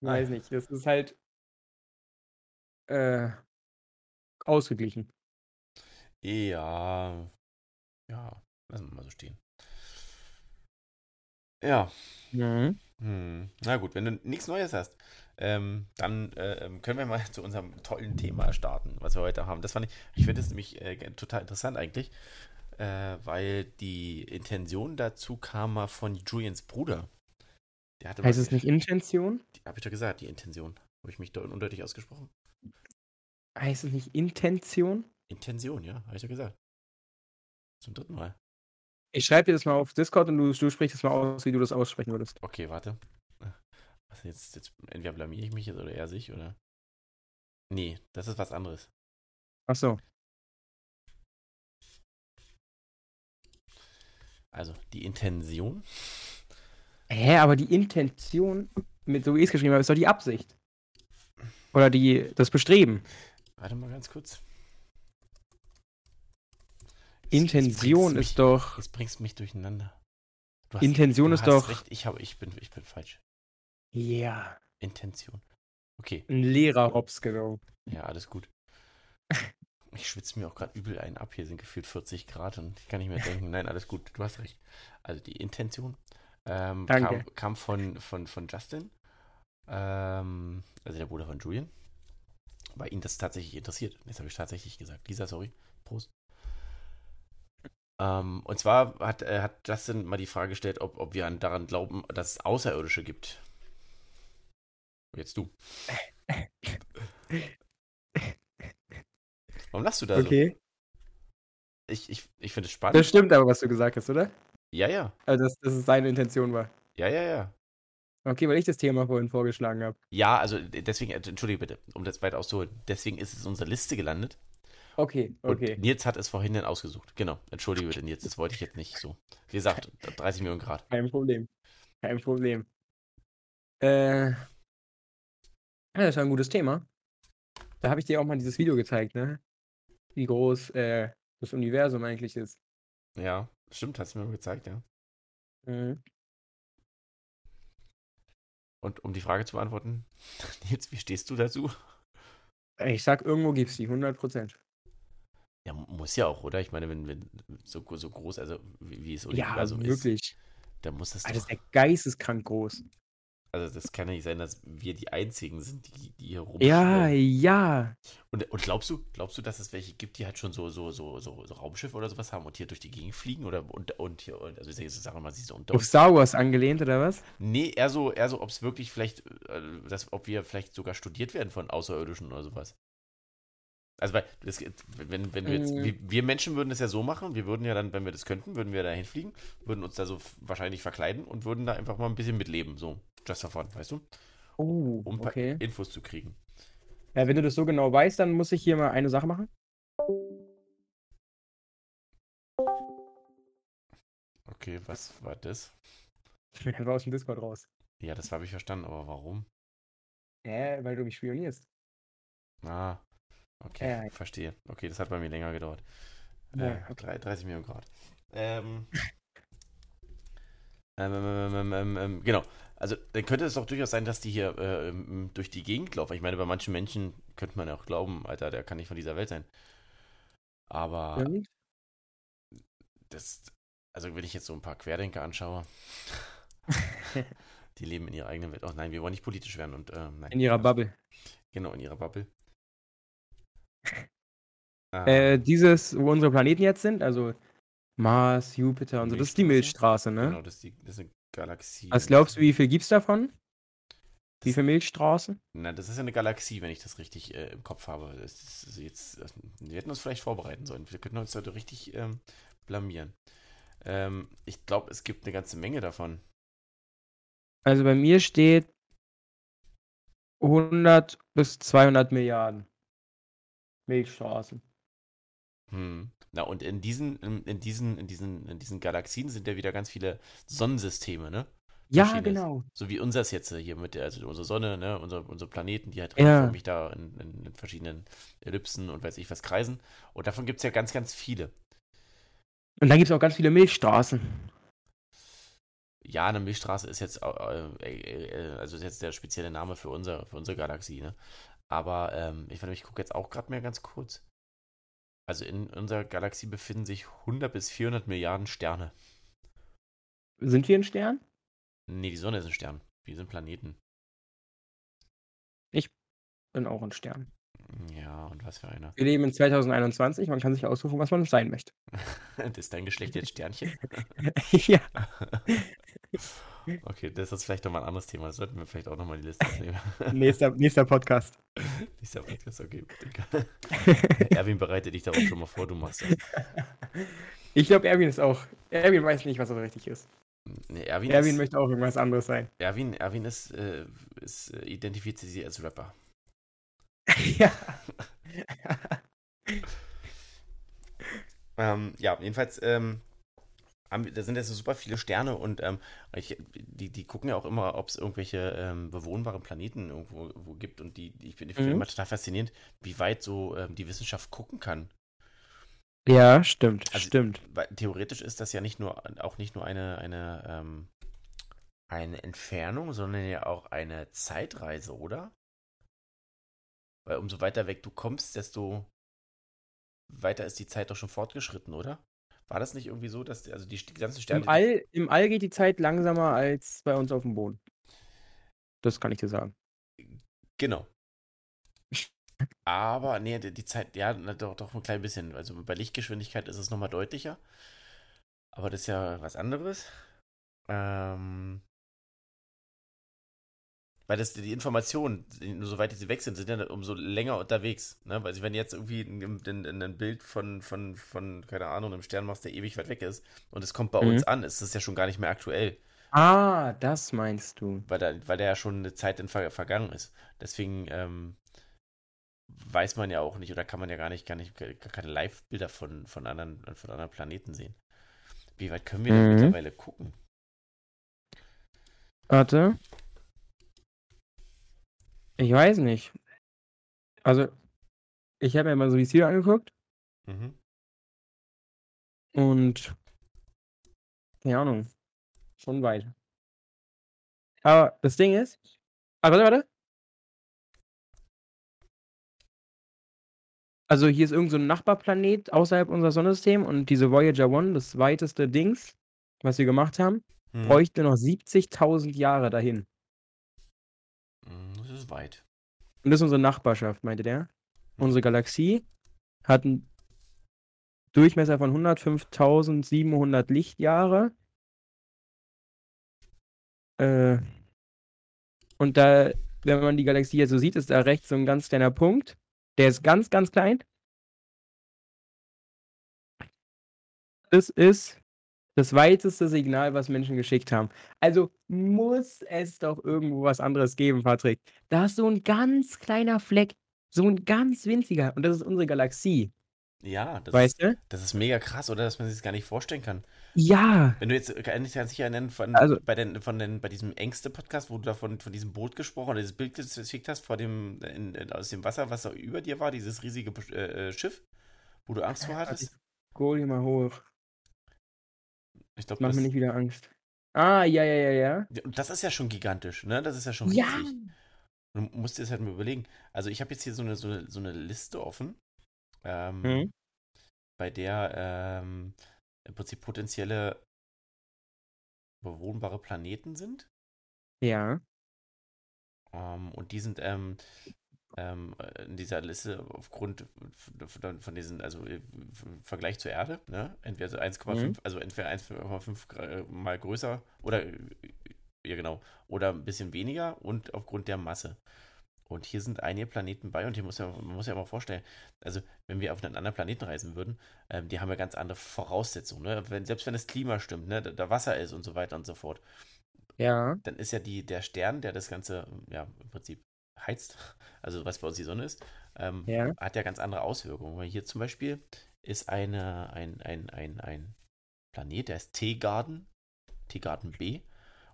Weiß nicht. Das ist halt. Äh, ausgeglichen. Ja. Ja, lassen wir mal so stehen. Ja. Mhm. Hm. Na gut, wenn du nichts Neues hast, ähm, dann äh, ähm, können wir mal zu unserem tollen Thema starten, was wir heute haben. Das fand ich, ich finde es nämlich äh, total interessant eigentlich. äh, weil die Intention dazu kam mal von Julians Bruder. Heißt mal- es nicht Intention? Hab ich doch gesagt, die Intention. Habe ich mich da undeutlich ausgesprochen? Heißt es nicht Intention? Intention, ja, habe ich ja gesagt. Zum dritten Mal. Ich schreibe dir das mal auf Discord und du, du sprichst es mal aus, wie du das aussprechen würdest. Okay, warte. Was jetzt, jetzt entweder blamier ich mich jetzt oder er sich, oder? Nee, das ist was anderes. Ach so. Also, die Intention. Hä, aber die Intention, mit so wie ich es geschrieben habe, ist doch die Absicht. Oder die, das Bestreben. Warte mal ganz kurz. Intention ist mich, doch. Jetzt bringst du mich durcheinander. Du Intention du ist hast doch. Recht, ich, habe, ich, bin, ich bin falsch. Ja. Intention. Okay, Ein Lehrer-Hops, genau. ja, alles gut. Ich schwitze mir auch gerade übel einen ab. Hier sind gefühlt 40 Grad und ich kann nicht mehr denken. Nein, alles gut, du hast recht. Also die Intention ähm, Danke. kam, kam von, von, von Justin, ähm, also der Bruder von Julian, weil ihn das tatsächlich interessiert. Jetzt habe ich tatsächlich gesagt. Lisa, sorry. Prost. Ähm, und zwar hat, äh, hat Justin mal die Frage gestellt, ob, ob wir an, daran glauben, dass es Außerirdische gibt. Jetzt du. Warum lachst du da Okay. so? Ich, ich, ich finde es Das spannend. stimmt aber, was du gesagt hast, oder? Ja, ja. Also, dass, dass es seine Intention war. Ja, ja, ja. Okay, weil ich das Thema vorhin vorgeschlagen habe. Ja, also deswegen, äh, entschuldige bitte, um das weit auszuholen. Deswegen ist es in unserer Liste gelandet. Okay, Und okay. Nils hat es vorhin dann ausgesucht. Genau. Entschuldige bitte, Nils, das wollte ich jetzt nicht so. Wie gesagt, 30 Millionen Grad. Kein Problem. Kein Problem. Äh. Ja, das war ein gutes Thema. Da habe ich dir auch mal dieses Video gezeigt, ne? Wie groß äh, das Universum eigentlich ist. Ja, stimmt, hast du mir gezeigt, ja. Mhm. Und um die Frage zu beantworten, Nils, wie stehst du dazu? Ich sag, irgendwo gibt's die, 100 Prozent. Ja, muss ja auch, oder? Ich meine, wenn, wenn so, so groß, also wie, wie es Ja, Universum ist, wirklich. dann muss das Alter, doch, das ist ja geisteskrank groß. Also das kann ja nicht sein, dass wir die Einzigen sind, die, die hier Ja, rumschwirren. ja. Und, und glaubst du, glaubst du, dass es welche gibt, die halt schon so, so, so, so, so Raumschiffe oder sowas haben und hier durch die Gegend fliegen? Oder und, und hier, und, also ich sage mal, sie so unter Auf. Star Wars angelehnt, oder was? Nee, eher so, eher so, ob es wirklich vielleicht, äh, dass, ob wir vielleicht sogar studiert werden von Außerirdischen oder sowas. Also, weil, das, wenn, wenn wir jetzt, Mm. wir, wir Menschen würden das ja so machen, wir würden ja dann, wenn wir das könnten, würden wir da hinfliegen, würden uns da so wahrscheinlich verkleiden und würden da einfach mal ein bisschen mitleben, so, just for fun, weißt du? Oh, Um ein paar okay. Infos zu kriegen. Ja, wenn du das so genau weißt, dann muss ich hier mal eine Sache machen. Okay, was war das? Ich bin aus dem Discord raus. Ja, das habe ich verstanden, aber warum? Hä, weil du mich spionierst. Ah, okay, ja. verstehe. Okay, das hat bei mir länger gedauert. Ja, äh, okay. drei- 30 Millionen Grad. Ähm, ähm, ähm, ähm, ähm, ähm, genau. Also, dann könnte es doch durchaus sein, dass die hier äh, ähm, durch die Gegend laufen. Ich meine, bei manchen Menschen könnte man ja auch glauben, Alter, der kann nicht von dieser Welt sein. Aber Stimmt. das, also wenn ich jetzt so ein paar Querdenker anschaue, die leben in ihrer eigenen Welt. Oh nein, wir wollen nicht politisch werden und ähm, nein. In ihrer. Bubble. Genau, in ihrer Bubble. Äh, Ähm, dieses, wo unsere Planeten jetzt sind, also Mars, Jupiter und so, das ist die Milchstraße? Milchstraße, ne? Genau, das ist, die, das ist eine Galaxie. Was glaubst du, wie viel gibt's davon? Wie viele Milchstraßen? Na, das ist ja eine Galaxie, wenn ich das richtig äh, im Kopf habe. Das ist, jetzt, wir hätten uns vielleicht vorbereiten sollen. Wir könnten uns heute richtig ähm, blamieren. Ähm, ich glaube, es gibt eine ganze Menge davon. Also bei mir steht 100 bis 200 Milliarden Milchstraßen. Hm. Na, und in diesen, in, diesen, in diesen, in diesen Galaxien sind ja wieder ganz viele Sonnensysteme, ne? Ja, genau. So wie unseres jetzt hier mit der, also unsere Sonne, ne, unser, unsere Planeten, die halt Ja. regelförmig da in, in, in verschiedenen Ellipsen und weiß ich was kreisen. Und davon gibt es ja ganz, ganz viele. Und dann gibt es auch ganz viele Milchstraßen. Ja, eine Milchstraße ist jetzt, äh, äh, äh, also ist jetzt der spezielle Name für, unser, für unsere Galaxie, ne? Aber ähm, ich, ich gucke jetzt auch gerade mal ganz kurz. Also in unserer Galaxie befinden sich 100 bis 400 Milliarden Sterne. Sind wir ein Stern? Nee, die Sonne ist ein Stern. Wir sind Planeten. Bin auch ein Stern. Ja, und was für einer. Wir leben in 2021, man kann sich aussuchen, was man sein möchte. ist dein Geschlecht jetzt Sternchen? ja. Okay, das ist vielleicht nochmal ein anderes Thema. Das sollten wir vielleicht auch nochmal die Liste aufnehmen. nächster, nächster Podcast. nächster Podcast, okay. Erwin, bereite dich darauf schon mal vor, du machst das. Ich glaube, Erwin ist auch. Erwin weiß nicht, was so richtig ist. Nee, Erwin, Erwin ist, möchte auch irgendwas anderes sein. Erwin, Erwin ist, äh, ist äh, identifiziert sich als Rapper. ja. ähm, ja, jedenfalls, ähm, da sind jetzt super viele Sterne und ähm, ich, die, die gucken ja auch immer, ob es irgendwelche ähm, bewohnbaren Planeten irgendwo gibt und die, die ich finde find Mhm. immer total faszinierend, wie weit so ähm, die Wissenschaft gucken kann. Ja, stimmt, Also- stimmt. Weil theoretisch ist das ja nicht nur auch nicht nur eine, eine, ähm, eine Entfernung, sondern ja auch eine Zeitreise, oder? Weil umso weiter weg du kommst, desto weiter ist die Zeit doch schon fortgeschritten, oder? War das nicht irgendwie so, dass die, also die, die ganzen Sterne. Im All, Im All geht die Zeit langsamer als bei uns auf dem Boden. Das kann ich dir sagen. Genau. Aber, nee, die, die Zeit, ja, doch, doch ein klein bisschen. Also bei Lichtgeschwindigkeit ist es nochmal deutlicher. Aber das ist ja was anderes. Ähm, weil das die Informationen, soweit sie weg sind, sind ja umso länger unterwegs. Ne? Weil wenn du jetzt irgendwie ein, ein, ein Bild von, von, von, keine Ahnung, einem Stern machst, der ewig weit weg ist und es kommt bei Mhm. uns an, ist das ja schon gar nicht mehr aktuell. Ah, das meinst du. weil, da, weil der ja schon eine Zeit in Ver vergangen ist. Deswegen ähm, weiß man ja auch nicht oder kann man ja gar nicht, gar nicht gar keine Live-Bilder von, von, anderen, von anderen Planeten sehen. Wie weit können wir denn Mhm. mittlerweile gucken? Warte. Ich weiß nicht. Also, ich habe mir mal so die Ziele angeguckt Mhm. und keine Ahnung. Schon weit. Aber das Ding ist. Ah, warte, warte. Also hier ist irgend so ein Nachbarplanet außerhalb unseres Sonnensystems und diese Voyager 1, das weiteste Dings, was wir gemacht haben, Mhm. bräuchte noch 70.000 Jahre dahin. Ist weit. Und das ist unsere Nachbarschaft, meinte der. Unsere Galaxie hat einen Durchmesser von 105.700 Lichtjahre. Äh, und da, wenn man die Galaxie jetzt so sieht, ist da rechts so ein ganz kleiner Punkt. Der ist ganz, ganz klein. Das ist das weiteste Signal, was Menschen geschickt haben. Also muss es doch irgendwo was anderes geben, Patrick. Da ist so ein ganz kleiner Fleck, so ein ganz winziger. Und das ist unsere Galaxie. Ja, das, weißt ist, du? das ist mega krass, oder? Dass man sich das gar nicht vorstellen kann. Ja. Wenn du jetzt, kann ich sich erinnern, von, Also- bei, den, von den, bei diesem Ängste-Podcast, wo du davon von diesem Boot gesprochen oder dieses Bild geschickt hast vor dem, in, aus dem Wasser, was da über dir war, dieses riesige äh, äh, Schiff, wo du Angst vor hattest. Scroll hier mal hoch. Ich glaube, Mach das, mir nicht wieder Angst. Ah, ja, ja, ja, ja. Das ist ja schon gigantisch, ne? Das ist ja schon Ja. riesig. Du musst dir das halt mal überlegen. Also ich habe jetzt hier so eine, so eine, so eine Liste offen, ähm, Mhm. bei der ähm, im Prinzip potenzielle bewohnbare Planeten sind. Ja. Ähm, und die sind ähm, in dieser Liste aufgrund von, von diesen, also im Vergleich zur Erde, ne? Entweder so 1,5, Mhm. also entweder 1,5 gra- mal größer oder ja genau, oder ein bisschen weniger und aufgrund der Masse. Und hier sind einige Planeten bei und hier muss ja, man muss ja mal vorstellen, also wenn wir auf einen anderen Planeten reisen würden, ähm, die haben ja ganz andere Voraussetzungen, ne? Wenn, selbst wenn das Klima stimmt, ne, da, da Wasser ist und so weiter und so fort Ja. dann ist ja die, der Stern, der das Ganze ja im Prinzip heizt, also was bei uns die Sonne ist, ähm, Ja. hat ja ganz andere Auswirkungen. Weil hier zum Beispiel ist eine, ein, ein, ein, ein Planet, der ist Teegarden, Teegarden B,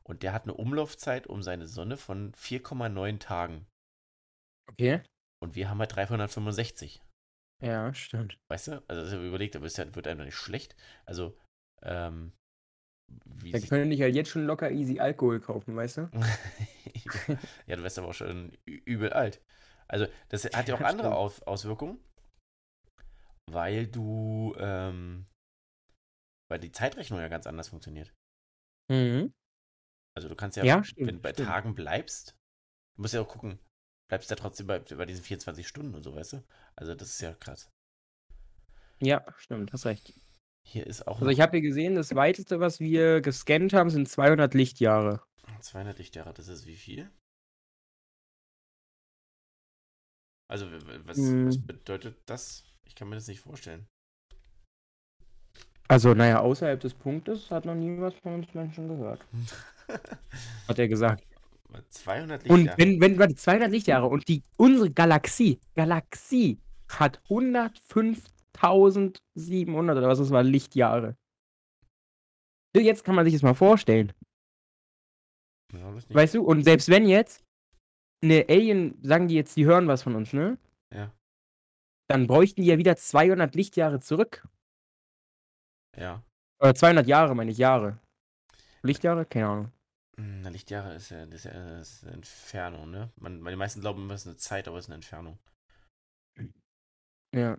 und der hat eine Umlaufzeit um seine Sonne von 4,9 Tagen. Okay. Und wir haben halt 365. Ja, stimmt. Weißt du? Also das ist überlegt, aber es wird einem nicht schlecht. Also, ähm, wie Da sich- können dich halt jetzt schon locker easy Alkohol kaufen, weißt du? ja, du wirst aber auch schon übel alt. Also, das hat ja auch andere. Aus Auswirkungen, weil du, ähm, weil die Zeitrechnung ja ganz anders funktioniert. Mhm. Also, du kannst ja, Ja, wenn stimmt, du bei stimmt. Tagen bleibst, du musst ja auch gucken, bleibst ja trotzdem bei, bei diesen 24 Stunden und so, weißt du? Also das ist ja krass. Ja, stimmt, hast recht. Hier ist auch Also ich habe hier gesehen, das weiteste, was wir gescannt haben, sind 200 Lichtjahre. 200 Lichtjahre, das ist wie viel? Also, was, Hm. was bedeutet das? Ich kann mir das nicht vorstellen. Also, naja, außerhalb des Punktes hat noch nie was von uns Menschen gehört. Hat er gesagt. 200 Und Lichtjahre. wenn, wenn, warte, 200 Lichtjahre und die, unsere Galaxie, Galaxie hat 105.700 oder was das war, Lichtjahre. Jetzt kann man sich das mal vorstellen. Ja. Weißt du, und selbst wenn jetzt eine Alien, sagen die jetzt, die hören was von uns, ne? Ja. Dann bräuchten die ja wieder 200 Lichtjahre zurück. Ja. Oder 200 Jahre, meine ich, Jahre. Lichtjahre? Keine Ahnung. Na, Lichtjahre ist ja, ist ja ist eine Entfernung, ne? Man, die meisten glauben immer, es ist eine Zeit, aber es ist eine Entfernung. Ja.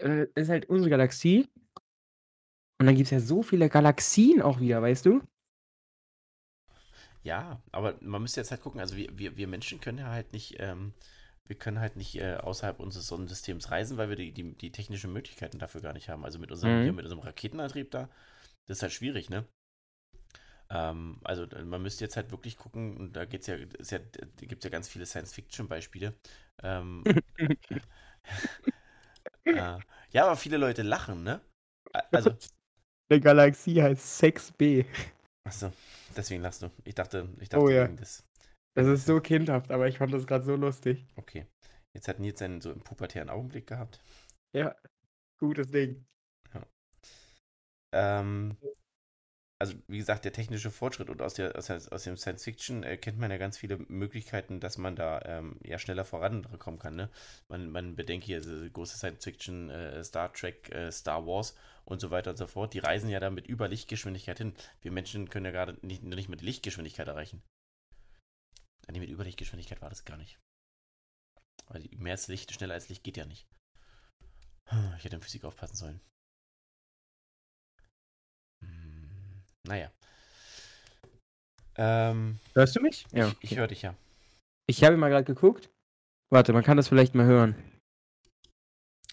Äh, ist halt unsere Galaxie. Und dann gibt es ja so viele Galaxien auch wieder, weißt du? Ja, aber man müsste jetzt halt gucken, also wir, wir, wir Menschen können ja halt nicht, ähm, wir können halt nicht äh, außerhalb unseres Sonnensystems reisen, weil wir die, die, die technischen Möglichkeiten dafür gar nicht haben. Also mit unserem, Mhm. hier mit unserem Raketenantrieb da, das ist halt schwierig, ne? Ähm, also äh, man müsste jetzt halt wirklich gucken, und da geht's ja, ist ja, gibt ja ganz viele Science-Fiction-Beispiele. Ähm, äh, ja, aber viele Leute lachen, ne? Also, Eine Galaxie heißt 6b. achso, deswegen lachst du. Ich dachte, ich dachte, Oh ja. des, Das ist so kindhaft, aber ich fand das gerade so lustig. Okay. Jetzt hat Nils einen so im pubertären Augenblick gehabt. Ja, gutes Ding. Ähm, also, wie gesagt, der technische Fortschritt und aus, der, aus, aus dem Science Fiction äh, kennt man ja ganz viele Möglichkeiten, dass man da ähm, ja schneller vorankommen kann. Ne? Man, man bedenkt hier diese große Science Fiction, äh, Star Trek, äh, Star Wars und so weiter und so fort. Die reisen ja da mit über Lichtgeschwindigkeit hin. Wir Menschen können ja gerade nicht, nicht mit Lichtgeschwindigkeit erreichen. Ah, Nee, mit Überlichtgeschwindigkeit war das gar nicht. Weil mehr als Licht, schneller als Licht geht ja nicht. Ich hätte in Physik aufpassen sollen. Naja. Ähm, Hörst du mich? Ja. ich, ich höre dich ja. Ich habe mal gerade geguckt. Warte, man kann das vielleicht mal hören.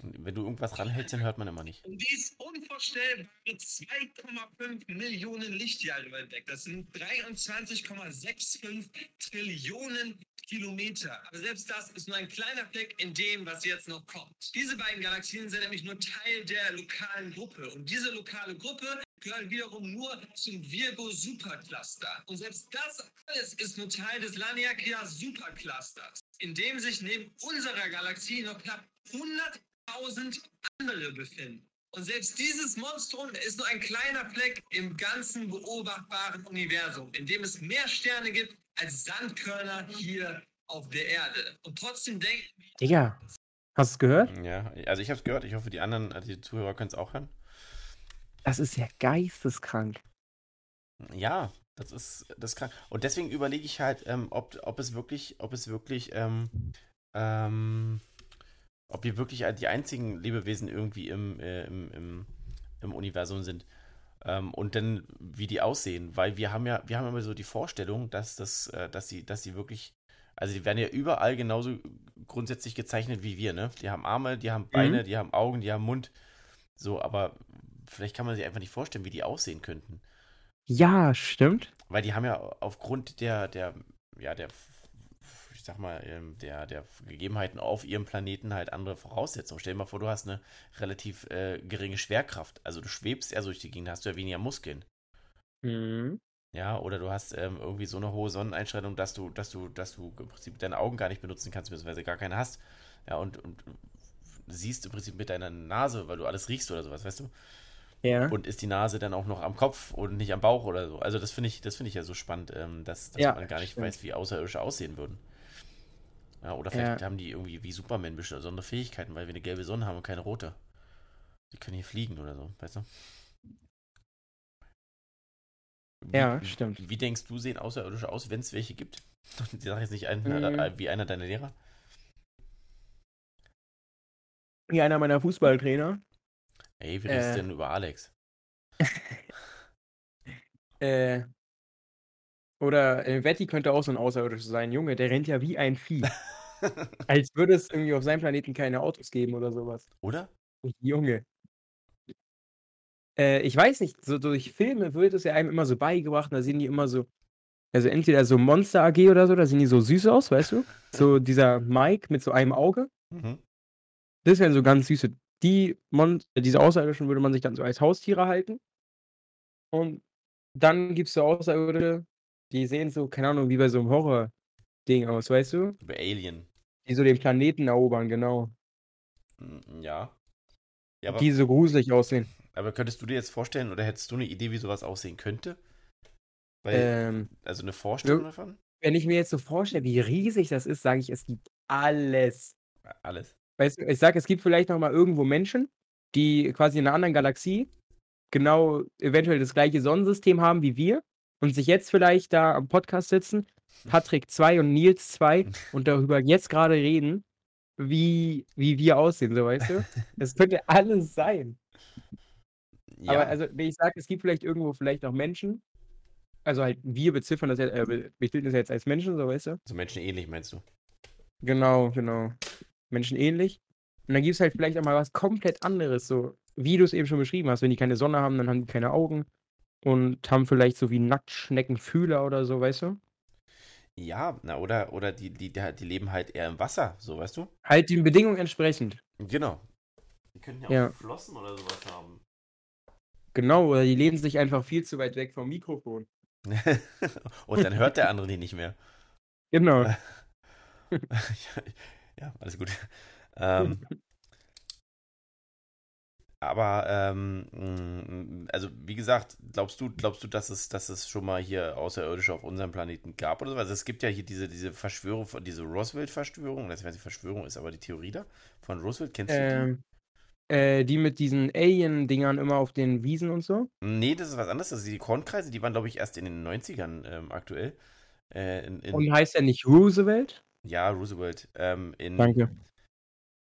Wenn du irgendwas ranhältst, dann hört man immer nicht. Und dies unvorstellbare 2,5 Millionen Lichtjahre weit weg. Das sind 23,65 Trillionen Kilometer. Aber selbst das ist nur ein kleiner Fleck in dem, was jetzt noch kommt. Diese beiden Galaxien sind nämlich nur Teil der lokalen Gruppe. Und diese lokale Gruppe gehört wiederum nur zum Virgo Supercluster. Und selbst das alles ist nur Teil des Laniakea Superclusters, in dem sich neben unserer Galaxie noch knapp 100.000 andere befinden. Und selbst dieses Monstrum ist nur ein kleiner Fleck im ganzen beobachtbaren Universum, in dem es mehr Sterne gibt als Sandkörner hier auf der Erde. Und trotzdem denken Digga, hast du es gehört? Ja, also ich habe es gehört. Ich hoffe, die anderen, also die Zuhörer können es auch hören. Das ist ja geisteskrank. Ja, das ist das krank. Und deswegen überlege ich halt, ähm, ob, ob es wirklich, ob es wirklich, ähm, ähm, ob wir wirklich die einzigen Lebewesen irgendwie im, äh, im, im, im Universum sind. Ähm, und dann, wie die aussehen, weil wir haben ja, wir haben immer so die Vorstellung, dass das, äh, dass sie, dass sie wirklich, also die werden ja überall genauso grundsätzlich gezeichnet wie wir, ne? Die haben Arme, die haben Beine, die haben Augen, die haben Mund. So, aber vielleicht kann man sich einfach nicht vorstellen, wie die aussehen könnten. Ja, stimmt. Weil die haben ja aufgrund der, der, ja, der, ich sag mal, ähm, der, der Gegebenheiten auf ihrem Planeten halt andere Voraussetzungen. Stell dir mal vor, du hast eine relativ äh, geringe Schwerkraft. Also du schwebst eher so durch die Gegend, hast du ja weniger Muskeln. Mhm. Ja, oder du hast ähm, irgendwie so eine hohe Sonneneinstrahlung, dass du, dass du, dass du im Prinzip deine Augen gar nicht benutzen kannst, beziehungsweise gar keine hast. Ja, und, und siehst im Prinzip mit deiner Nase, weil du alles riechst oder sowas, weißt du? Ja. Und ist die Nase dann auch noch am Kopf und nicht am Bauch oder so? Also das finde ich, das finde ich ja so spannend, ähm, dass, dass Ja, man gar nicht stimmt. weiß, wie Außerirdische aussehen würden. Ja, oder vielleicht Ja. haben die irgendwie wie Superman besondere Fähigkeiten, weil wir eine gelbe Sonne haben und keine rote. Die können hier fliegen oder so, weißt du? Wie, Ja, stimmt. Wie denkst du, sehen Außerirdische aus, wenn es welche gibt? Ich sage jetzt nicht ein, Mhm. äh, wie einer deiner Lehrer. Wie einer meiner Fußballtrainer. Ey, wie redest Äh. denn über Alex? Äh. Oder äh, Vetti könnte auch so ein Außerirdischer sein. Junge, der rennt ja wie ein Vieh. Als würde es irgendwie auf seinem Planeten keine Autos geben oder sowas. Oder? Junge. Äh, ich weiß nicht, so durch Filme wird es ja einem immer so beigebracht, da sehen die immer so, also entweder so Monster AG oder so, da sehen die so süß aus, weißt du? So dieser Mike mit so einem Auge. Mhm. Das wären so ganz süße. Die Mon diese Außerirdischen würde man sich dann so als Haustiere halten. Und dann gibt es so Außerirdische, die sehen so, keine Ahnung, wie bei so einem Horror-Ding aus, weißt du? Über Alien. Die so den Planeten erobern, genau. Mm, Ja. Ja, aber, Die so gruselig aussehen. aber könntest du dir jetzt vorstellen oder hättest du eine Idee, wie sowas aussehen könnte? Weil, Ähm, also eine Vorstellung davon? wenn ich mir jetzt so vorstelle, wie riesig das ist, sage ich, es gibt alles. Alles. Weißt du, ich sage, es gibt vielleicht noch mal irgendwo Menschen, die quasi in einer anderen Galaxie genau eventuell das gleiche Sonnensystem haben wie wir und sich jetzt vielleicht da am Podcast sitzen, Patrick 2 und Nils 2 und darüber jetzt gerade reden, wie, wie wir aussehen, so weißt du? Das könnte alles sein. Ja, Aber also, wenn ich sage, es gibt vielleicht irgendwo vielleicht noch Menschen, also halt wir beziffern das, ja- äh, betiteln das jetzt als Menschen, so weißt du? so menschenähnlich meinst du? Genau, genau. Menschen ähnlich. Und dann gibt es halt vielleicht auch mal was komplett anderes, so wie du es eben schon beschrieben hast. Wenn die keine Sonne haben, dann haben die keine Augen und haben vielleicht so wie Nacktschnecken Fühler oder so, weißt du? Ja, na, oder, oder die, die, die, die leben halt eher im Wasser, so weißt du? Halt den Bedingungen entsprechend. Genau. Die könnten ja auch Ja. Flossen oder sowas haben. Genau, oder die lehnen sich einfach viel zu weit weg vom Mikrofon. Und dann hört der andere die nicht mehr. Genau. ja, alles gut. Ähm, aber, ähm, mh, also wie gesagt, glaubst du, glaubst du, dass es, dass es schon mal hier Außerirdische auf unserem Planeten gab oder so? Also es gibt ja hier diese, diese Verschwörung, diese Roswell-Verschwörung, das weiß nicht, Verschwörung ist, aber die Theorie da von Roosevelt, kennst du ähm, äh, die mit diesen Alien-Dingern immer auf den Wiesen und so. die? Nee, das ist was anderes. Das sind die Kornkreise, die waren, glaube ich, erst in den 90ern ähm, aktuell. Äh, in, in, Und heißt er nicht Roosevelt? Ja, Roosevelt. Ähm, in, Danke.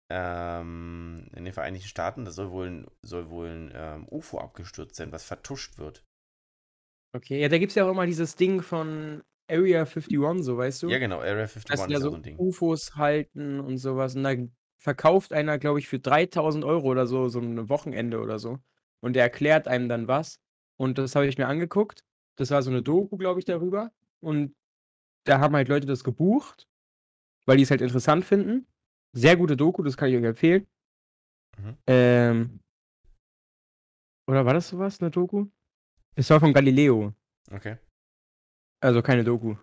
ähm, in den Vereinigten Staaten, da soll wohl ein, soll wohl ein ähm, UFO abgestürzt sein, was vertuscht wird. Okay, ja, da gibt es ja auch immer dieses Ding von Area 51, so weißt du? Ja, genau, Area 51 dass ist auch so so ein Ding. UFOs halten und sowas. Und da verkauft einer, glaube ich, für 3000 Euro oder so, so ein Wochenende oder so. Und der erklärt einem dann was. Und das habe ich mir angeguckt. Das war so eine Doku, glaube ich, darüber. Und da haben halt Leute das gebucht, weil die es halt interessant finden. Sehr gute Doku, das kann ich euch empfehlen. Mhm. Ähm, oder war das sowas, eine Doku? Es war von Galileo. Okay. Also keine Doku.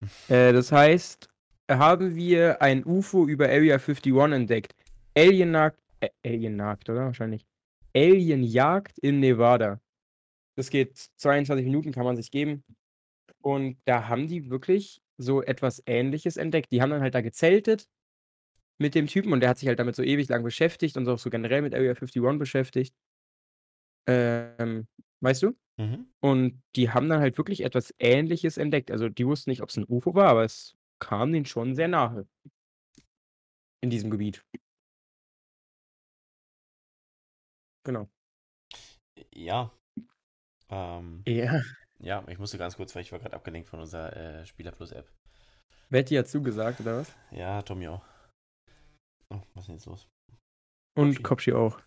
äh, das heißt, haben wir ein UFO über Area 51 entdeckt. Alienjagd, äh, Alienjagd, oder? Wahrscheinlich. Alienjagd in Nevada. Das geht 22 Minuten, kann man sich geben. Und da haben die wirklich so etwas Ähnliches entdeckt. Die haben dann halt da gezeltet mit dem Typen und der hat sich halt damit so ewig lang beschäftigt und auch so generell mit Area 51 beschäftigt. Ähm, weißt du? Mhm. Und die haben dann halt wirklich etwas Ähnliches entdeckt. Also die wussten nicht, ob es ein UFO war, aber es kam denen schon sehr nahe. In diesem Gebiet. Genau. Ja. Ähm, Ja. Ja, ich musste ganz kurz, weil ich war gerade abgelenkt von unserer äh, Spieler Plus App. Betty hat zugesagt, oder was? Ja, Tommy auch. Oh, was ist denn jetzt los? Und Kopschi auch.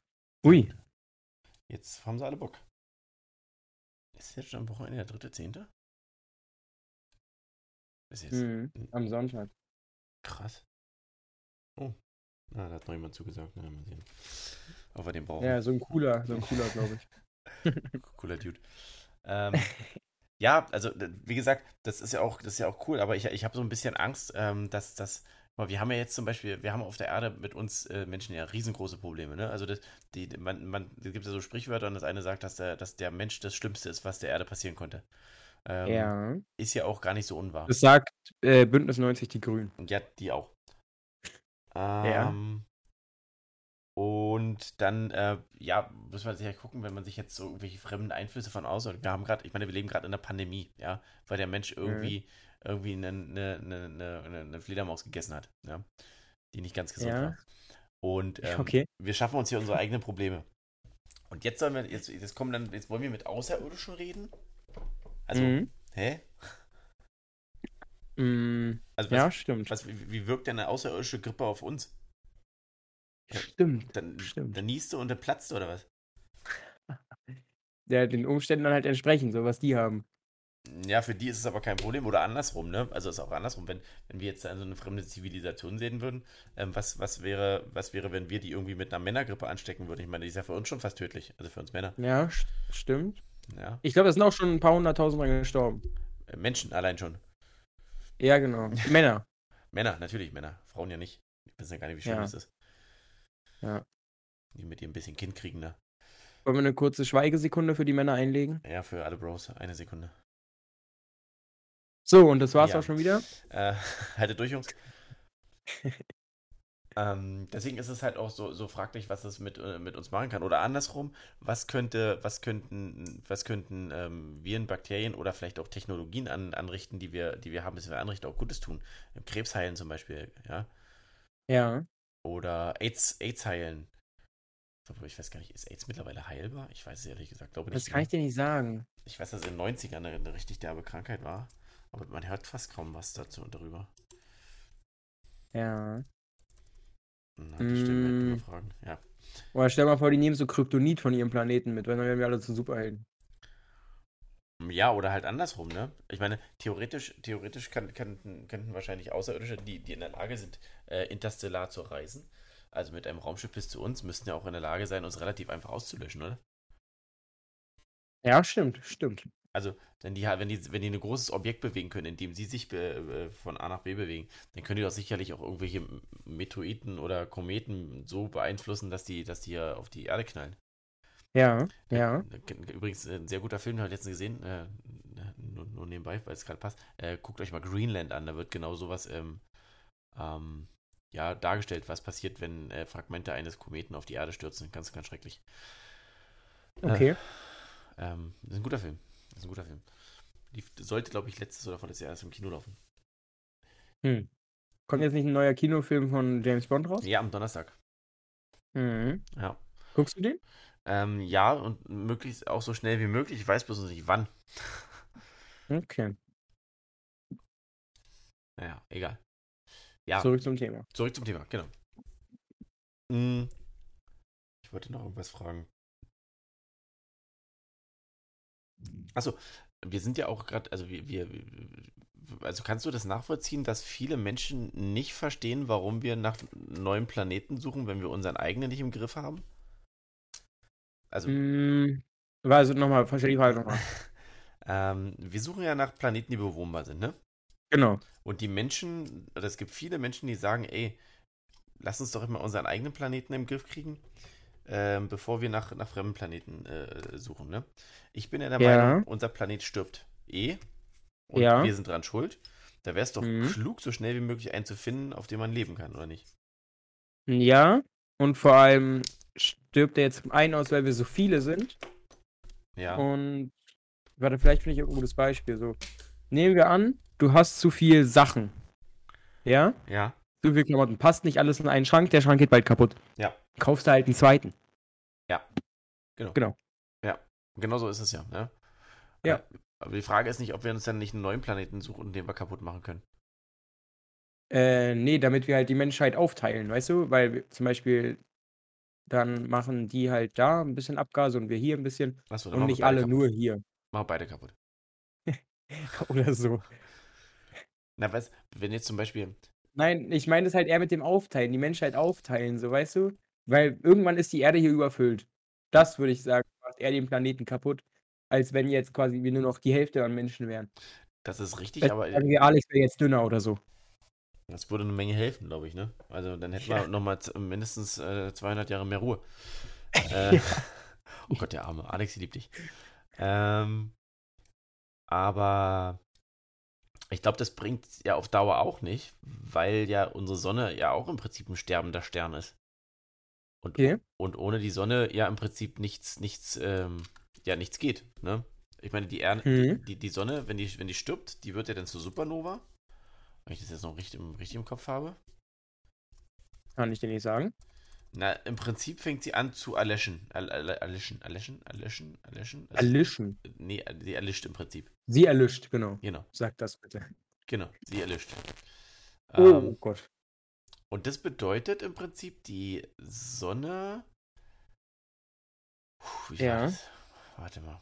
Ui. Jetzt haben sie alle Bock. Ist jetzt schon am Wochenende der dritte, zehnte? Ist jetzt Mhm. Am Sonntag. krass. Oh. Na, da hat noch jemand zugesagt. Na, mal sehen. Wir den brauchen. Ja, so ein cooler, so ein cooler, glaube ich. Cooler Dude. Ähm, ja, also wie gesagt, das ist ja auch, das ist ja auch cool, aber ich, ich habe so ein bisschen Angst, ähm, dass das. Wir haben ja jetzt zum Beispiel, wir haben auf der Erde mit uns äh, Menschen ja riesengroße Probleme, ne? Also das, die, man, man, es gibt ja so Sprichwörter und das eine sagt, dass der, dass der Mensch das Schlimmste ist, was der Erde passieren konnte. Ähm, Ja. Ist ja auch gar nicht so unwahr. Das sagt äh, Bündnis 90 die Grünen. Ja, die auch. Ja. Und dann, äh, ja, muss man sich ja gucken, wenn man sich jetzt so irgendwelche fremden Einflüsse von außen. Wir haben gerade, ich meine, wir leben gerade in einer Pandemie, ja, weil der Mensch irgendwie, irgendwie eine, eine, eine, eine, Fledermaus gegessen hat, ja, die nicht ganz gesund Ja. war. Und ähm, Okay. wir schaffen uns hier unsere eigenen Probleme. Und jetzt sollen wir, jetzt, jetzt kommen dann, jetzt wollen wir mit Außerirdischen reden? Also, Mhm. hä? Mm, Also was, ja, stimmt. was, wie, wie wirkt denn eine außerirdische Grippe auf uns? Stimmt. Dann, Stimmt. dann niest du und dann platzt du, oder was? Ja, den Umständen dann halt entsprechend, so was die haben. Ja, für die ist es aber kein Problem. Oder andersrum, ne? Also ist auch andersrum, wenn, wenn wir jetzt da so eine fremde Zivilisation sehen würden, ähm, was, was, wäre, was wäre, wenn wir die irgendwie mit einer Männergrippe anstecken würden? Ich meine, die ist ja für uns schon fast tödlich. Also für uns Männer. Ja, st- stimmt. Ja. Ich glaube, es sind auch schon ein paar hunderttausend dran gestorben. Äh, Menschen allein schon. Ja, genau. Männer. Männer, natürlich Männer. Frauen ja nicht. Die wissen ja gar nicht, wie schlimm Ja. das ist. Ja. Die mit ihrem bisschen Kind kriegen, ne? Wollen wir eine kurze Schweigesekunde für die Männer einlegen? Ja, für alle Bros. Eine Sekunde. So, und das war's Ja. auch schon wieder. Äh, haltet durch, Jungs. ähm, deswegen ist es halt auch so, so fraglich, was es mit, äh, mit uns machen kann. Oder andersrum, was könnte, was könnten, was könnten ähm, Viren, Bakterien oder vielleicht auch Technologien an, anrichten, die wir, die wir haben, bis wir anrichten, auch Gutes tun. Krebs heilen zum Beispiel, ja. Ja. Oder AIDS, AIDS heilen. Ich weiß gar nicht, ist AIDS mittlerweile heilbar? Ich weiß es ehrlich gesagt, glaube Das nicht. kann ich dir nicht sagen. Ich weiß, dass es in den 90ern eine, eine richtig derbe Krankheit war. Aber man hört fast kaum was dazu und darüber. Ja. Na, die Mm. fragen. Ja. Oder stell mal vor, die nehmen so Kryptonit von ihrem Planeten mit, weil dann werden wir alle zu Superhelden. Ja, oder halt andersrum, ne? Ich meine, theoretisch, theoretisch kann, könnten, könnten wahrscheinlich Außerirdische, die, die in der Lage sind, äh, interstellar zu reisen, also mit einem Raumschiff bis zu uns, müssten ja auch in der Lage sein, uns relativ einfach auszulöschen, oder? Ja, stimmt, stimmt. Also, wenn die, halt- wenn die, wenn die ein großes Objekt bewegen können, indem sie sich be, äh, von A nach B bewegen, dann können die doch sicherlich auch irgendwelche Meteoriten oder Kometen so beeinflussen, dass die, dass die ja auf die Erde knallen. Ja, ja. Übrigens, ein sehr guter Film, habe ich letztens gesehen, äh, nur, nur nebenbei, weil es gerade passt. Äh, guckt euch mal Greenland an, da wird genau sowas ähm, ähm, ja, dargestellt, was passiert, wenn äh, Fragmente eines Kometen auf die Erde stürzen. Ganz, ganz schrecklich. Okay. Ähm, das ist ein guter Film. Das ist ein guter Film. Lief, sollte, glaube ich, letztes oder vorletztes Jahr erst im Kino laufen. Hm. Kommt jetzt nicht ein neuer Kinofilm von James Bond raus? Ja, am Donnerstag. Mhm. Ja. Guckst du den? Ähm, ja, und möglichst auch so schnell wie möglich. Ich weiß bloß nicht wann. Okay. Naja, egal. Ja. Zurück zum Thema. Zurück zum Thema, genau. Hm, Ich wollte noch irgendwas fragen. Achso, wir sind ja auch gerade, also wir, wir, also kannst du das nachvollziehen, dass viele Menschen nicht verstehen, warum wir nach neuen Planeten suchen, wenn wir unseren eigenen nicht im Griff haben? Also, Mm, also nochmal, verstehe die Frage nochmal. ähm, wir suchen ja nach Planeten, die bewohnbar sind, ne? Genau. Und die Menschen, oder es gibt viele Menschen, die sagen, ey, lass uns doch immer unseren eigenen Planeten im Griff kriegen, ähm, bevor wir nach, nach fremden Planeten äh, suchen. Ne? Ich bin ja der Ja. Meinung, unser Planet stirbt eh und Ja. wir sind dran schuld. Da wäre es doch Mhm. klug, so schnell wie möglich einen zu finden, auf dem man leben kann, oder nicht? Ja, und vor allem stirbt er jetzt zum einen aus, weil wir so viele sind. Ja. Und warte, vielleicht finde ich ein gutes Beispiel. So, nehmen wir an, du hast zu viel Sachen. Ja? Ja. Zu viel Klamotten. Passt nicht alles in einen Schrank, der Schrank geht bald kaputt. Ja. Kaufst du halt einen zweiten. Genau. Genau. Ja, genau so ist es ja. Ne? Ja. Äh, Aber die Frage ist nicht, ob wir uns dann nicht einen neuen Planeten suchen, den wir kaputt machen können. Äh, nee, damit wir halt die Menschheit aufteilen, weißt du? Weil wir, zum Beispiel dann machen die halt da ein bisschen Abgase und wir hier ein bisschen Achso, und nicht alle kaputt. nur hier. Machen beide kaputt. Oder so. Na, was, wenn jetzt zum Beispiel, Nein, ich meine das halt eher mit dem Aufteilen, die Menschheit aufteilen, so weißt du? Weil irgendwann ist die Erde hier überfüllt. Das würde ich sagen, macht eher den Planeten kaputt, als wenn jetzt quasi wir nur noch die Hälfte an Menschen wären. das ist richtig, Vielleicht aber sagen wir, Alex wäre jetzt dünner oder so. Das würde eine Menge helfen, glaube ich, ne? Also dann hätten wir Ja. nochmal mindestens äh, 200 Jahre mehr Ruhe. Äh, Oh Gott, der arme Alex, sie liebt dich. Ähm, aber ich glaube, das bringt ja auf Dauer auch nicht, weil ja unsere Sonne ja auch im Prinzip ein sterbender Stern ist. Und, Okay. und ohne die Sonne ja im Prinzip nichts, nichts, ähm, ja, nichts geht. Ne? Ich meine, die, Erde, Mhm. die, die Sonne, wenn die, wenn die stirbt, die wird ja dann zur Supernova. Wenn ich das jetzt noch richtig, im- richtig im Kopf habe. Kann ich dir nicht sagen. Na, im Prinzip fängt sie an zu erlöschen. Erl- erl- Erlöschen, erlöschen, erlöschen, erlöschen. Also- Erlischen. Nee, sie erlischt im Prinzip. Sie erlischt, genau. Genau. Sag das bitte. Genau, sie erlischt. Oh Ähm, Gott. und das bedeutet im Prinzip, die Sonne. Puh, Ja. Warte mal.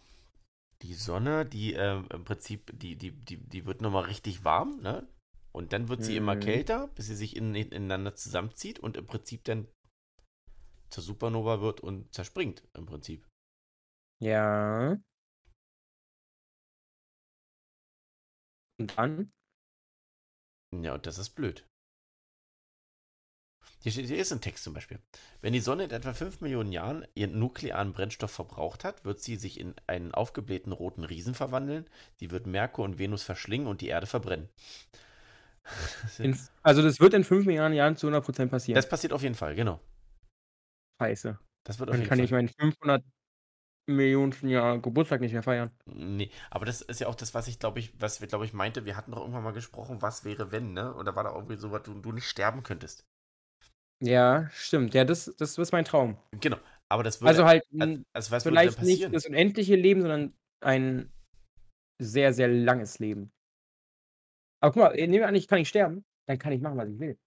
Die Sonne, die ähm, im Prinzip, die, die, die, die wird nochmal richtig warm, ne? Und dann wird sie immer Mhm. kälter, bis sie sich in, ineinander zusammenzieht und im Prinzip dann zur Supernova wird und zerspringt, im Prinzip. Ja. Und dann? Ja, und das ist blöd. Hier, steht, hier ist ein Text zum Beispiel. Wenn die Sonne in etwa 5 Millionen Jahren ihren nuklearen Brennstoff verbraucht hat, wird sie sich in einen aufgeblähten roten Riesen verwandeln. Sie wird Merkur und Venus verschlingen und die Erde verbrennen. In, also das wird in fünf Milliarden Jahren zu 100% passieren. Das passiert auf jeden Fall, genau. Scheiße. Das wird auf Dann jeden kann Fall. ich meinen 500 Millionsten Jahr Geburtstag nicht mehr feiern. Nee, aber das ist ja auch das, was ich glaube ich, was wir glaube ich meinte, wir hatten doch irgendwann mal gesprochen, was wäre wenn, ne? Oder war da irgendwie so was, du, du nicht sterben könntest. Ja, stimmt. Ja, das, das ist mein Traum. Genau. Aber das würde, Also halt also, was vielleicht nicht das unendliche Leben, sondern ein sehr, sehr langes Leben. Aber guck mal, nehmen wir an, ich kann nicht sterben, dann kann ich machen, was ich will.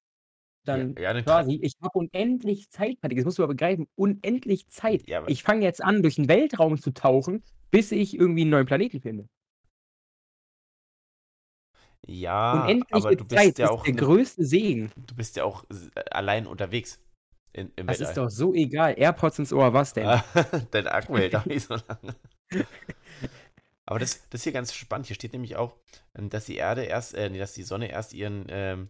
Dann ja, ja, dann quasi, ich habe unendlich Zeit, Patrick, das musst du aber begreifen, unendlich Zeit. Ja, ich fange jetzt an, durch den Weltraum zu tauchen, bis ich irgendwie einen neuen Planeten finde. ja, Unendliche aber du bist Zeit ja auch der ne- größte Segen. du bist ja auch s- allein unterwegs in, im Das ist doch so egal. AirPods ins Ohr, was denn? Dein Akku hält auch nicht so lange. Aber das, das ist hier ganz spannend. Hier steht nämlich auch, ähm, dass die Erde erst, äh, nee, dass die Sonne erst ihren ähm,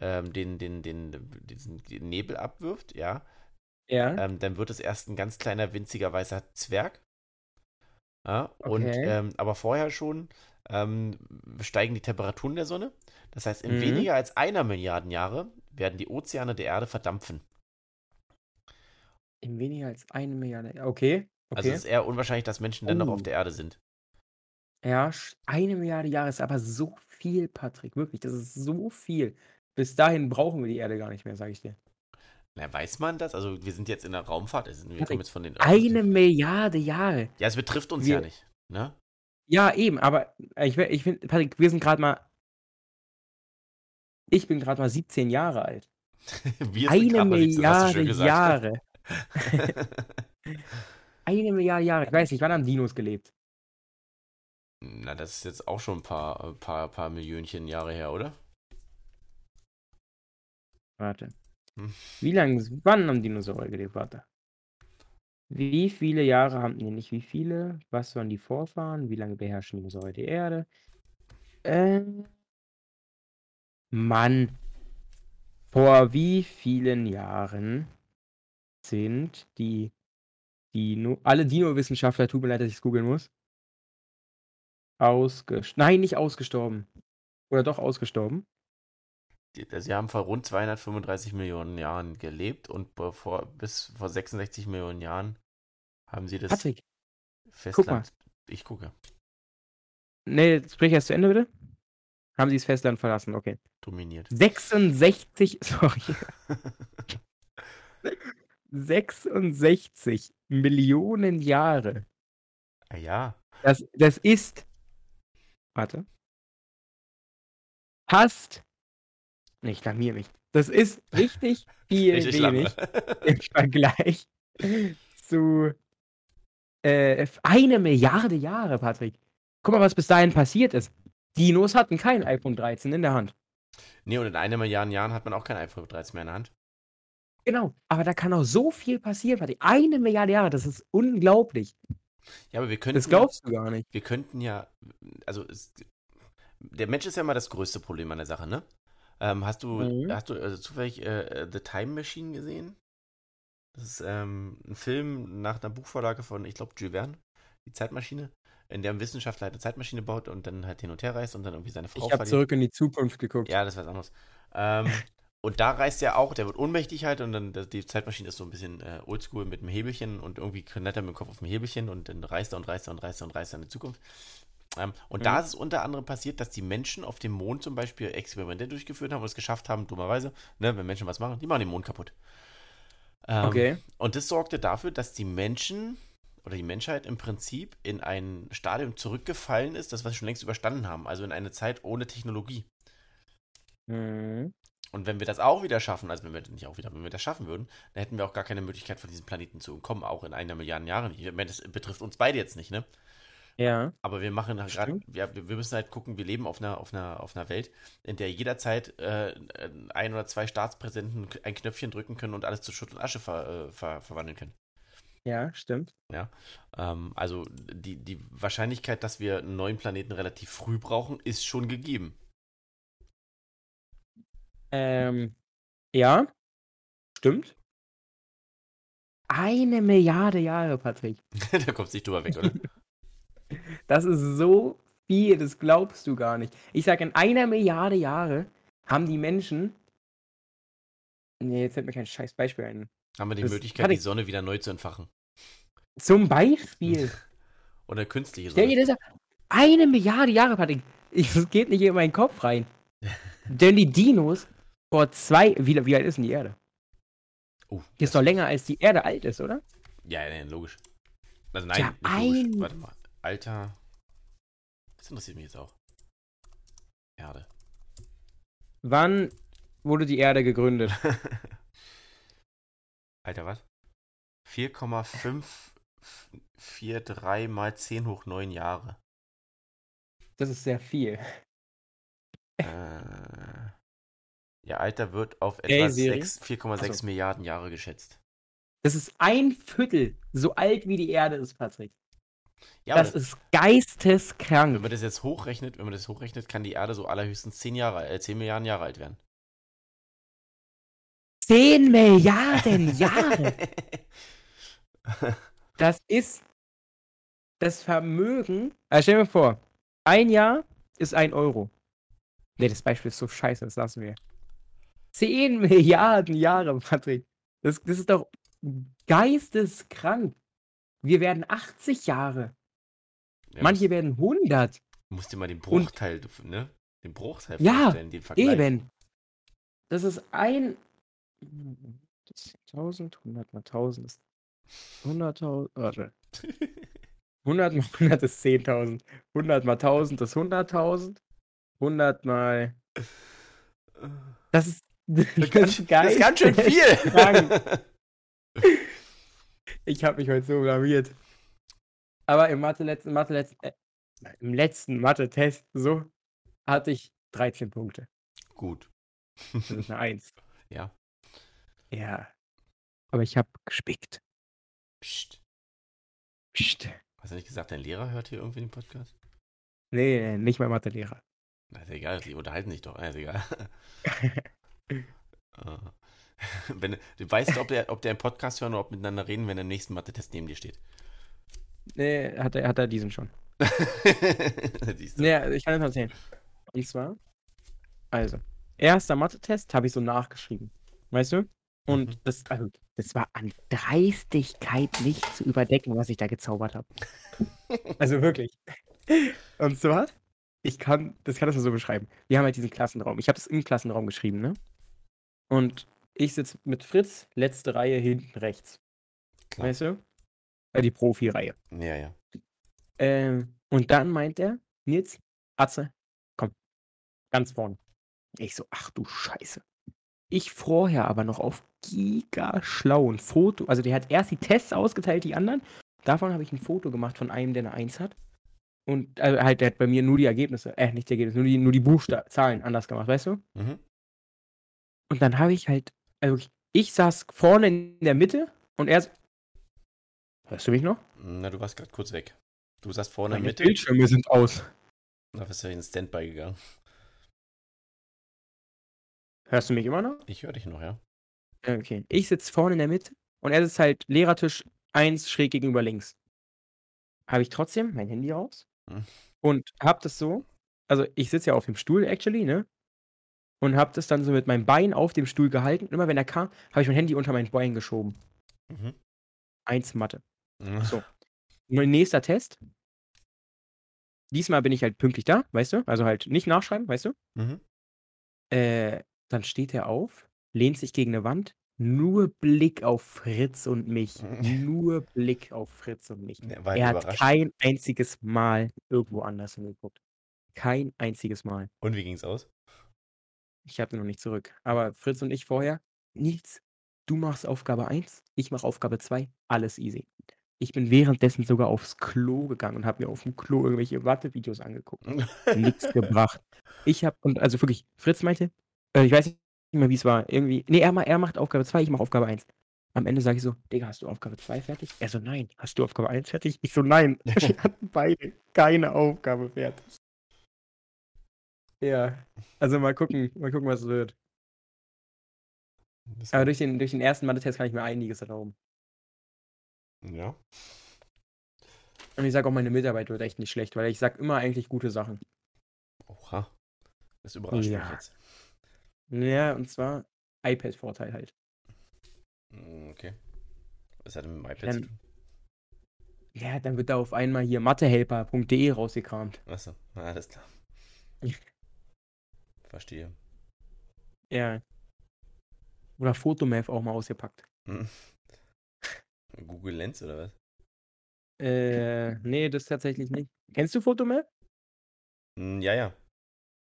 ähm, den, den, den, diesen Nebel abwirft, ja. Ja. Ähm, dann wird es erst ein ganz kleiner, winziger weißer Zwerg. Ja, und Okay. ähm, aber vorher schon ähm, steigen die Temperaturen der Sonne. Das heißt, in Mhm. weniger als einer Milliarden Jahre werden die Ozeane der Erde verdampfen. In weniger als eine Milliarde. Okay. Also Okay. es ist eher unwahrscheinlich, dass Menschen dann noch Oh. auf der Erde sind. Ja, sch- eine Milliarde Jahre ist aber so viel, Patrick. Wirklich, das ist so viel. Bis dahin brauchen wir die Erde gar nicht mehr, sage ich dir. Na, weiß man das? Also wir sind jetzt in der Raumfahrt, also wir Patrick, kommen jetzt von den Eine Milliarde Jahre. Ja, es betrifft uns Wir- ja nicht. Ne? Ja, eben, aber äh, ich, ich finde, Patrick, wir sind gerade mal. Ich bin gerade mal 17 Jahre alt. Wir Eine grad mal 17, hast du schön Milliarde gesagt. Jahre. Eine Milliarde Jahre. Ich weiß nicht, wann haben Dinos gelebt? Na, das ist jetzt auch schon ein paar, ein paar, paar Millionchen Jahre her, oder? Warte. Hm. Wie lange, wann haben Dinosaurier gelebt? Warte. Wie viele Jahre haben, nee, nicht wie viele, was waren die Vorfahren, wie lange beherrschen Dinosaurier die Erde? Äh, Mann. Vor wie vielen Jahren sind die Dino, alle Dino-Wissenschaftler, tut mir leid, dass ich es googeln muss, ausgestorben. Nein, nicht ausgestorben. Oder doch ausgestorben? Sie haben vor rund 235 Millionen Jahren gelebt und bevor, bis vor 66 Millionen Jahren haben sie das Patrick, Festland. Ich gucke. Nee, sprich erst zu Ende, bitte. Haben sie das Festland verlassen, okay. Dominiert. 66, sorry, 66 Millionen Jahre. Ah, ja. Das, das ist, warte, nee, ich blamier mich. Das ist richtig viel Richtig lange. wenig im Vergleich zu äh, eine Milliarde Jahre, Patrick. Guck mal, was bis dahin passiert ist. Dinos hatten kein iPhone 13 in der Hand. Nee, und in einer Milliarde Jahren hat man auch kein iPhone 13 mehr in der Hand. Genau, aber da kann auch so viel passieren, Patrick. Eine Milliarde Jahre, das ist unglaublich. Ja, aber wir könnten. Das glaubst du gar nicht. wir könnten ja, also es, der Mensch ist ja immer das größte Problem an der Sache, ne? Ähm, hast du, Mhm. hast du also zufällig äh, The Time Machine gesehen? Das ist ähm, ein Film nach einer Buchvorlage von, ich glaube, Jules Verne, die Zeitmaschine, in der ein Wissenschaftler halt eine Zeitmaschine baut und dann halt hin und her reist und dann irgendwie seine Frau Ich habe zurück in die Zukunft geguckt. Ja, das ist was anderes. Ähm, und da reist er auch, der wird ohnmächtig halt und dann die Zeitmaschine ist so ein bisschen äh, oldschool mit einem Hebelchen und irgendwie knallt er mit dem Kopf auf dem Hebelchen und dann reist er und reist er und reist er und reist er in die Zukunft. Ähm, und da Mhm. ist es unter anderem passiert, dass die Menschen auf dem Mond zum Beispiel Experimente durchgeführt haben und es geschafft haben, dummerweise, ne, wenn Menschen was machen, die machen den Mond kaputt. Ähm, Okay. Und das sorgte dafür, dass die Menschen oder die Menschheit im Prinzip in ein Stadium zurückgefallen ist, das wir schon längst überstanden haben. Also in eine Zeit ohne Technologie. Mhm. Und wenn wir das auch wieder schaffen, also wenn wir nicht auch wieder, wenn wir das schaffen würden, dann hätten wir auch gar keine Möglichkeit, von diesem Planeten zu entkommen, auch in einer Milliarde Jahre. Ich meine, das betrifft uns beide jetzt nicht, ne? Ja. Aber wir machen halt gerade, wir, wir müssen halt gucken, wir leben auf einer, auf einer, auf einer Welt, in der jederzeit äh, ein oder zwei Staatspräsidenten ein Knöpfchen drücken können und alles zu Schutt und Asche ver, äh, ver, verwandeln können. Ja, stimmt. Ähm, also die, die Wahrscheinlichkeit, dass wir einen neuen Planeten relativ früh brauchen, ist schon gegeben. Ähm, ja, stimmt. Eine Milliarde Jahre, Patrick. da kommst du nicht drüber weg, oder? Das ist so viel, das glaubst du gar nicht. Ich sag, in einer Milliarde Jahre haben die Menschen. Nee, jetzt fällt mir kein scheiß Beispiel ein. Haben wir die Das Möglichkeit, die Sonne wieder neu zu entfachen. Zum Beispiel. Oder künstliche Stell dir Sonne. das. Eine Milliarde Jahre, Patrick. Ich, das geht nicht in meinen Kopf rein. Denn die Dinos vor zwei. Wie, wie alt ist denn die Erde? Oh, Die ist doch länger als die Erde alt ist, oder? Ja, ja, logisch. Also nein, Ja, logisch. ein- Warte mal. Alter. Das interessiert mich jetzt auch. Erde. Wann wurde die Erde gegründet? Alter, was? 4,543 mal 10 hoch 9 Jahre. Das ist sehr viel. äh, ihr Alter wird auf etwa Siri? 6 4,6 Ach so. Milliarden Jahre geschätzt. Das ist ein Viertel so alt wie die Erde ist, Patrick. Ja, das aber ist geisteskrank. wenn man das jetzt hochrechnet, wenn man das hochrechnet, kann die Erde so allerhöchstens 10 Jahre, äh, 10 Milliarden Jahre alt werden. 10 Milliarden Jahre. Das ist das Vermögen. Also stell dir mal vor, ein Jahr ist ein Euro. Nee, das Beispiel ist so scheiße, das lassen wir. 10 Milliarden Jahre, Patrick. Das, das ist doch geisteskrank. Wir werden 80 Jahre. Ja, Manche werden 100. musst, musst dir mal den Bruchteil, ne? Den Bruchteil Ja, vorstellen, den Vergleich. Eben. Das ist ein. 1000, 100 mal 1000 ist 100.000. Warte. 100 mal 100 ist 10.000. 100 mal 1000 ist 100.000. 100 mal. Das ist. Das Das ist ganz schön viel. Ich habe mich heute so blamiert. Aber im Mathe letzten Mathe letzten äh, im letzten Mathe-Test so hatte ich 13 Punkte. Gut. Das ist eine 1. Ja. Ja. Aber ich habe gespickt. Psst. Psst. Hast du nicht gesagt, dein Lehrer hört hier irgendwie den Podcast? Nee, nee, nicht mein Mathelehrer. Na, ist egal, die unterhalten sich doch. Na, ist egal. Ah. wenn, du weißt, ob der, ob der einen Podcast hören oder ob miteinander reden, wenn der im nächsten Mathe-Test neben dir steht. Nee, hat er, hat er diesen schon. Siehst du. Nee, ich kann es erzählen. Und zwar, also, erster Mathe-Test habe ich so nachgeschrieben. Weißt du? Und Mhm. das, also, das war an Dreistigkeit nicht zu überdecken, was ich da gezaubert habe. also wirklich. Und zwar, ich kann, das kann das nur so beschreiben. Wir haben halt diesen Klassenraum. Ich habe das im Klassenraum geschrieben, ne? Und ich sitze mit Fritz, letzte Reihe hinten rechts. Klar. Weißt du? Äh, die Profi-Reihe. Ja, ja. Ähm, und dann meint er, Nils, Atze, komm, ganz vorne. Ich so, ach du Scheiße. Ich vorher aber noch auf giga schlau ein Foto, also der hat erst die Tests ausgeteilt, die anderen. Davon habe ich ein Foto gemacht von einem, der eine Eins hat. Und also halt, der hat bei mir nur die Ergebnisse, äh, nicht die Ergebnisse, nur die, nur die Buchstaben, Zahlen anders gemacht, weißt du? Mhm. Und dann habe ich halt, also ich, ich saß vorne in der Mitte und er. Hörst du mich noch? Na, du warst gerade kurz weg. Du saßt vorne in der Meine Mitte. Bildschirme sind aus. Da bist du in Standby gegangen. Hörst du mich immer noch? Ich höre dich noch, ja. Okay. Ich sitze vorne in der Mitte und er sitzt halt Lehrertisch 1 schräg gegenüber links. Habe ich trotzdem mein Handy raus Hm. und hab das so, also ich sitze ja auf dem Stuhl actually, ne? Und hab das dann so mit meinem Bein auf dem Stuhl gehalten. Und immer wenn er kam, habe ich mein Handy unter mein Bein geschoben. Mhm. Eins Mathe. Mhm. So. Mein nächster Test. Diesmal bin ich halt pünktlich da, weißt du? Also halt nicht nachschreiben, weißt du? Mhm. Äh, dann steht er auf, lehnt sich gegen eine Wand, Nur Blick auf Fritz und mich. Nur Blick auf Fritz und mich. Er war Er hat überrascht. kein einziges Mal irgendwo anders hingeguckt. Kein einziges Mal. Und wie ging's aus? Ich habe noch nicht zurück. Aber Fritz und ich vorher, nichts. Du machst Aufgabe 1, ich mache Aufgabe 2, alles easy. Ich bin währenddessen sogar aufs Klo gegangen und habe mir auf dem Klo irgendwelche Wattevideos angeguckt. Nichts gebracht. Ich habe, und also wirklich, Fritz meinte, äh, ich weiß nicht mehr, wie es war, irgendwie, nee, er, er macht Aufgabe 2, ich mache Aufgabe 1. Am Ende sage ich so, Digga, hast du Aufgabe 2 fertig? Er so, nein. Hast du Aufgabe 1 fertig? Ich so, nein. Wir hatten beide keine Aufgabe fertig. Ja, also mal gucken, mal gucken, was es wird. Aber durch den, durch den ersten Mathe-Test kann ich mir einiges erlauben. ja. Und ich sage auch, meine Mitarbeit wird echt nicht schlecht, weil ich sage immer eigentlich gute Sachen. Oha. Das überrascht mich Ja. jetzt. Ja, und zwar iPad-Vorteil halt. Mm, Okay. Was hat denn mit dem iPad Dann- zu tun? Ja, dann wird da auf einmal hier mathehelper.de rausgekramt. Achso, alles klar. Verstehe. Ja. Oder Photomath auch mal ausgepackt. Hm. Google Lens oder was? Äh, nee, das tatsächlich nicht. Kennst du Photomath? Hm, Ja, ja.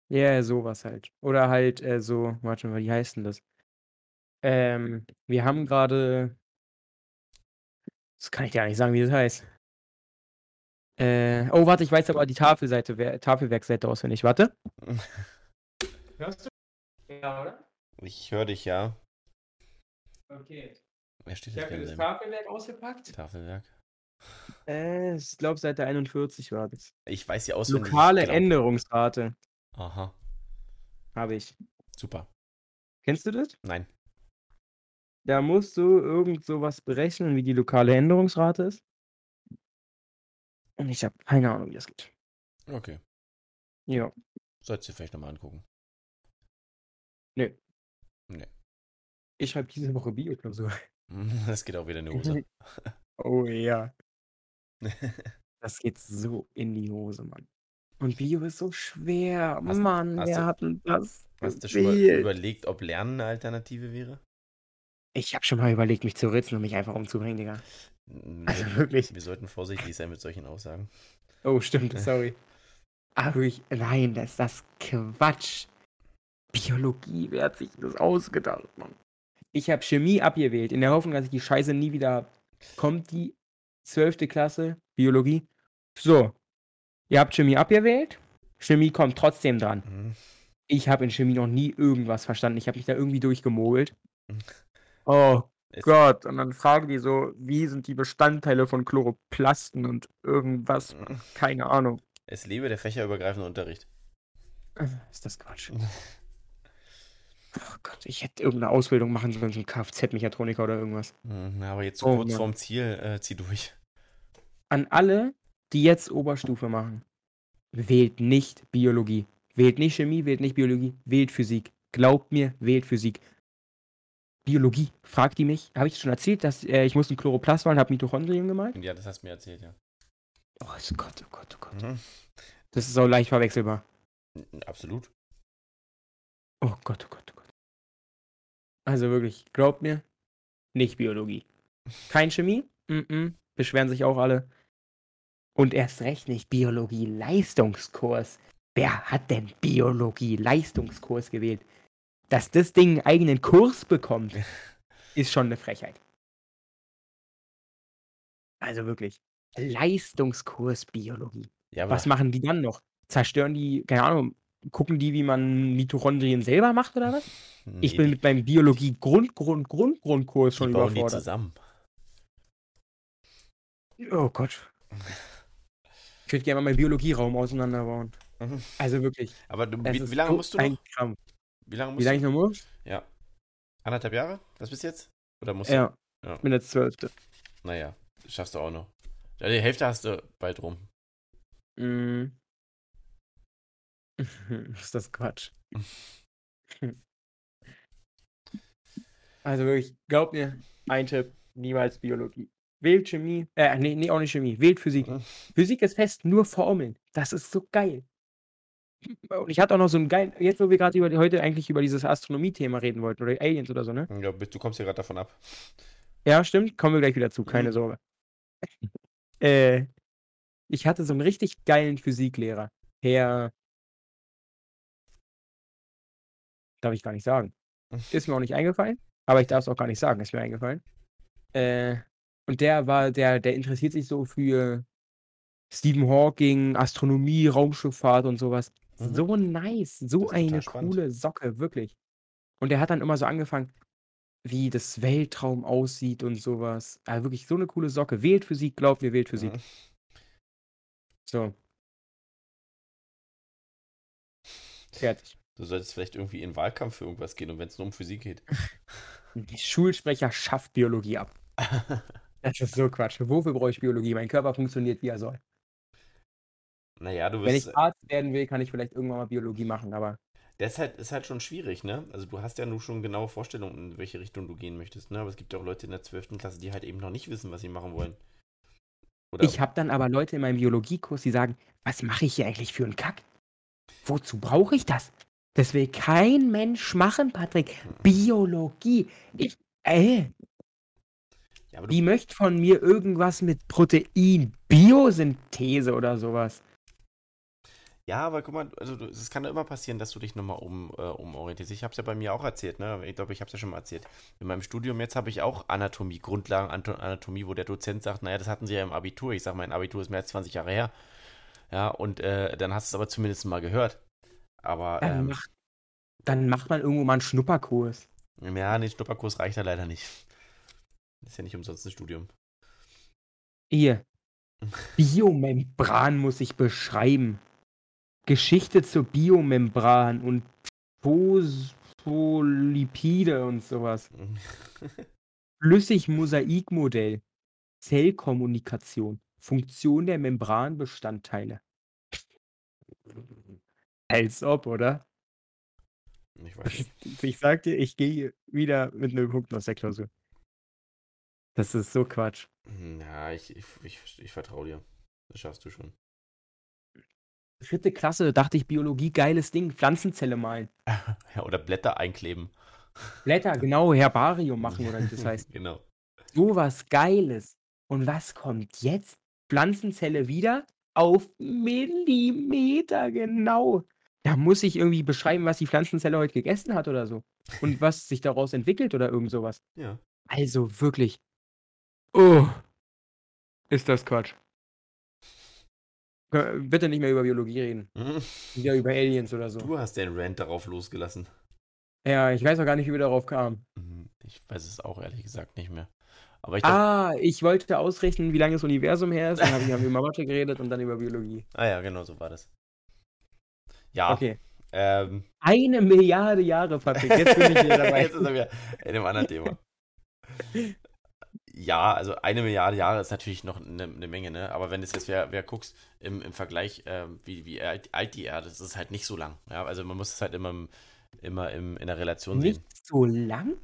Ja, sowas halt. Oder halt äh, so, warte mal, wie heißt denn das? Ähm, wir haben gerade. Das kann ich dir nicht sagen, wie das heißt. Äh, oh, warte, ich weiß aber die Tafelseite, wer- Tafelwerkseite auswendig. Warte. Hörst du? Ja, oder? Ich höre dich, ja. Okay. Wer steht Ich das habe denn das Tafelwerk ausgepackt. Tafelwerk? Äh, ich glaube, Seite 41 war das. Ich weiß ja auswendig. Lokale. Änderungsrate Aha, habe ich. super. Kennst du das? Nein. Da musst du irgend sowas berechnen, wie die lokale Änderungsrate ist. Und ich habe keine Ahnung, wie das geht. Okay. Ja. Sollst du dir vielleicht nochmal angucken. Nö. Nee. Ich schreibe diese Woche Bio-Klausur. Das geht auch wieder in die Hose. Oh ja. Das geht so in die Hose, Mann. Und Bio ist so schwer. Hast- Mann, hast wer du- hat denn das? Hast du schon mal überlegt, ob Lernen eine Alternative wäre? Ich habe schon mal überlegt, mich zu ritzen und mich einfach umzubringen, Digga. Nee, Also wirklich. wir sollten vorsichtig sein mit solchen Aussagen. Oh, stimmt, sorry. Aber ich, nein, das ist das Quatsch. Biologie, wer hat sich das ausgedacht, Mann? Ich habe Chemie abgewählt, in der Hoffnung, dass ich die Scheiße nie wieder hab. Kommt die 12. Klasse, Biologie. So, ihr habt Chemie abgewählt, Chemie kommt trotzdem dran. Mhm. Ich habe in Chemie noch nie irgendwas verstanden. Ich habe mich da irgendwie durchgemogelt. Oh Es- Gott, und dann fragen die so, wie sind die Bestandteile von Chloroplasten und irgendwas. Mhm. Keine Ahnung. Es lebe der fächerübergreifende Unterricht. Ist das Quatsch. Oh Gott, ich hätte irgendeine Ausbildung machen sollen zum Kfz-Mechatroniker oder irgendwas. Mhm, Aber jetzt Oh kurz Mann. vorm Ziel, äh, zieh durch. An alle, die jetzt Oberstufe machen, wählt nicht Biologie. Wählt nicht Chemie, wählt nicht Biologie, wählt Physik. Glaubt mir, wählt Physik. Biologie, fragt die mich. Habe ich schon erzählt, dass äh, ich muss ein Chloroplast malen, habe Mitochondrien gemalt? Ja, das hast du mir erzählt, ja. Oh Gott, oh Gott, oh Gott. Mhm. Das ist auch leicht verwechselbar. Absolut. Oh Gott, oh Gott, oh Gott. Also wirklich, glaubt mir, nicht Biologie. Kein Chemie? Mm-mm. Beschweren sich auch alle. Und erst recht nicht Biologie-Leistungskurs. Wer hat denn Biologie-Leistungskurs gewählt? Dass das Ding einen eigenen Kurs bekommt, ist schon eine Frechheit. Also wirklich. Leistungskurs Biologie. Ja, Was machen die dann noch? Zerstören die, keine Ahnung, gucken die, wie man Mitochondrien selber macht oder was? Ich nee, bin die- mit meinem Biologie-Grund-Grund-Grund-Grundkurs die schon bauen die überfordert. zusammen. Oh Gott. Ich würde gerne mal meinen Biologieraum auseinanderbauen. Mhm. Also wirklich. Aber du, wie, wie lange musst du noch? Krampf. Wie lange musst Wie lange ich du? noch muss? Ja. Anderthalb Jahre? Das bist jetzt? Oder musst Ja. du? Ja. Ich bin jetzt Zwölfte. Naja, das schaffst du auch noch. Ja, die Hälfte hast du bald rum. Mm. ist das Quatsch. also wirklich, glaub mir, ein Tipp, niemals Biologie. Wählt Chemie, äh, nee, nee, auch nicht Chemie, wählt Physik. Mhm. Physik ist fest, nur Formeln. Das ist so geil. Und ich hatte auch noch so einen geilen, jetzt wo wir gerade über heute eigentlich über dieses Astronomie-Thema reden wollten oder Aliens oder so, ne? Ja, du kommst ja gerade davon ab. Ja, stimmt. Kommen wir gleich wieder zu, keine Mhm. Sorge. äh, ich hatte so einen richtig geilen Physiklehrer. Herr. Darf ich gar nicht sagen. Ist mir auch nicht eingefallen, aber ich darf es auch gar nicht sagen, ist mir eingefallen. Äh, und der war, der, der interessiert sich so für Stephen Hawking, Astronomie, Raumschifffahrt und sowas. Mhm. So nice, so eine coole Socke, wirklich. Und der hat dann immer so angefangen, wie das Weltraum aussieht und sowas. Also wirklich so eine coole Socke. Wählt Physik, glaubt mir, wählt Physik. Mhm. So. Fertig. Du solltest vielleicht irgendwie in den Wahlkampf für irgendwas gehen und wenn es nur um Physik geht. Die Schulsprecher schafft Biologie ab. Das ist so Quatsch. Wofür brauche ich Biologie? Mein Körper funktioniert, wie er soll. naja, du Wenn wirst. ich Arzt werden will, kann ich vielleicht irgendwann mal Biologie machen, aber Das ist halt, ist halt schon schwierig, ne? Also du hast ja nur schon genaue Vorstellungen, in welche Richtung du gehen möchtest, ne? Aber es gibt ja auch Leute in der 12. Klasse, die halt eben noch nicht wissen, was sie machen wollen. Oder ich habe dann aber Leute in meinem Biologiekurs, die sagen, was mache ich hier eigentlich für einen Kack? Wozu brauche ich das? Das will kein Mensch machen, Patrick. Biologie. Ich, äh, ja, die möchte von mir irgendwas mit Protein, Biosynthese oder sowas. ja, aber guck mal, also es kann ja immer passieren, dass du dich nochmal um, äh, umorientierst. Ich habe es ja bei mir auch erzählt, ne? Ich glaube, ich habe es ja schon mal erzählt. In meinem Studium jetzt habe ich auch Anatomie, Grundlagen Anatomie, wo der Dozent sagt, naja, das hatten sie ja im Abitur. Ich sage, mein Abitur ist mehr als 20 Jahre her. Ja, und äh, dann hast du es aber zumindest mal gehört. Aber Dann, ähm, macht, dann macht man irgendwo mal einen Schnupperkurs. ja, nee, Schnupperkurs reicht ja leider nicht. Ist ja nicht umsonst ein Studium. Hier. Biomembran muss ich beschreiben. Geschichte zur Biomembran und Phospholipide und sowas. Flüssig-Mosaikmodell. Zellkommunikation. Funktion der Membranbestandteile. Als ob, oder? Ich weiß nicht. Ich sag dir, ich gehe wieder mit einem Punkt aus der Klausur. Das ist so Quatsch. Ja, ich, ich, ich, ich vertraue dir. Das schaffst du schon. Dritte Klasse dachte ich, Biologie, geiles Ding. Pflanzenzelle malen. Ja, oder Blätter einkleben. Blätter, genau, Herbarium machen oder wie das heißt. genau. So was Geiles. Und was kommt jetzt? Pflanzenzelle wieder auf Millimeter genau. Da muss ich irgendwie beschreiben, was die Pflanzenzelle heute gegessen hat oder so. Und was sich daraus entwickelt oder irgend sowas. Ja. Also wirklich. Oh. Ist das Quatsch. Bitte nicht mehr über Biologie reden. Mhm. Wieder über Aliens oder so. Du hast den Rant darauf losgelassen. Ja, ich weiß auch gar nicht, wie wir darauf kamen. Mhm. Ich weiß es auch ehrlich gesagt nicht mehr. Aber ich Ah, ich wollte ausrechnen, wie lange das Universum her ist. Dann habe ich haben wir über Mathe geredet und dann über Biologie. ah ja, genau so war das. Ja, Okay. ähm, Eine Milliarde Jahre, Patrick. Jetzt bin ich wieder dabei. jetzt ist er wieder in einem anderen Thema. Ja, also eine Milliarde Jahre ist natürlich noch eine, eine Menge, ne? Aber wenn du es jetzt wer, wer guckst, im, im Vergleich, ähm, wie, wie alt, alt die Erde ist, ist es halt nicht so lang. Ja, also man muss es halt immer, im- immer im, in der Relation sehen. Nicht so lang?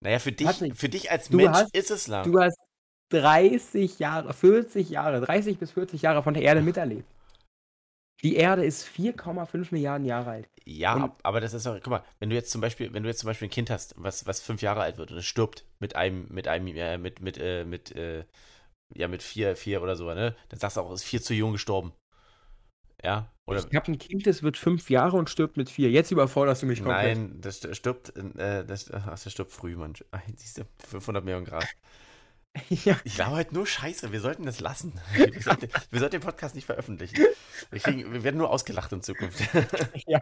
Naja, für dich, Patrick, für dich als Mensch hast- ist es lang. Du hast 30 Jahre, 40 Jahre, 30 bis 40 Jahre von der Erde miterlebt. Die Erde ist 4,5 Milliarden Jahre alt. Ja, Und- ab- aber das ist auch, guck mal, wenn du jetzt zum Beispiel, wenn du jetzt zum Beispiel ein Kind hast, was, was fünf Jahre alt wird und es stirbt mit einem, mit einem, äh, mit, mit, äh, mit, äh, ja, mit vier, vier oder so, ne? Dann sagst du auch, es ist viel zu jung gestorben. Ja? Oder Ich habe ein Kind, das wird fünf Jahre und stirbt mit vier. Jetzt überforderst du mich komplett. nein, das st- stirbt, äh, das, ach, das stirbt früh, Mann. Siehst du, 500 Millionen Grad. Ja, Ich glaube halt nur Scheiße, wir sollten das lassen. Wir sollten, wir sollten den Podcast nicht veröffentlichen. Wir, kriegen, wir werden nur ausgelacht in Zukunft. Ja.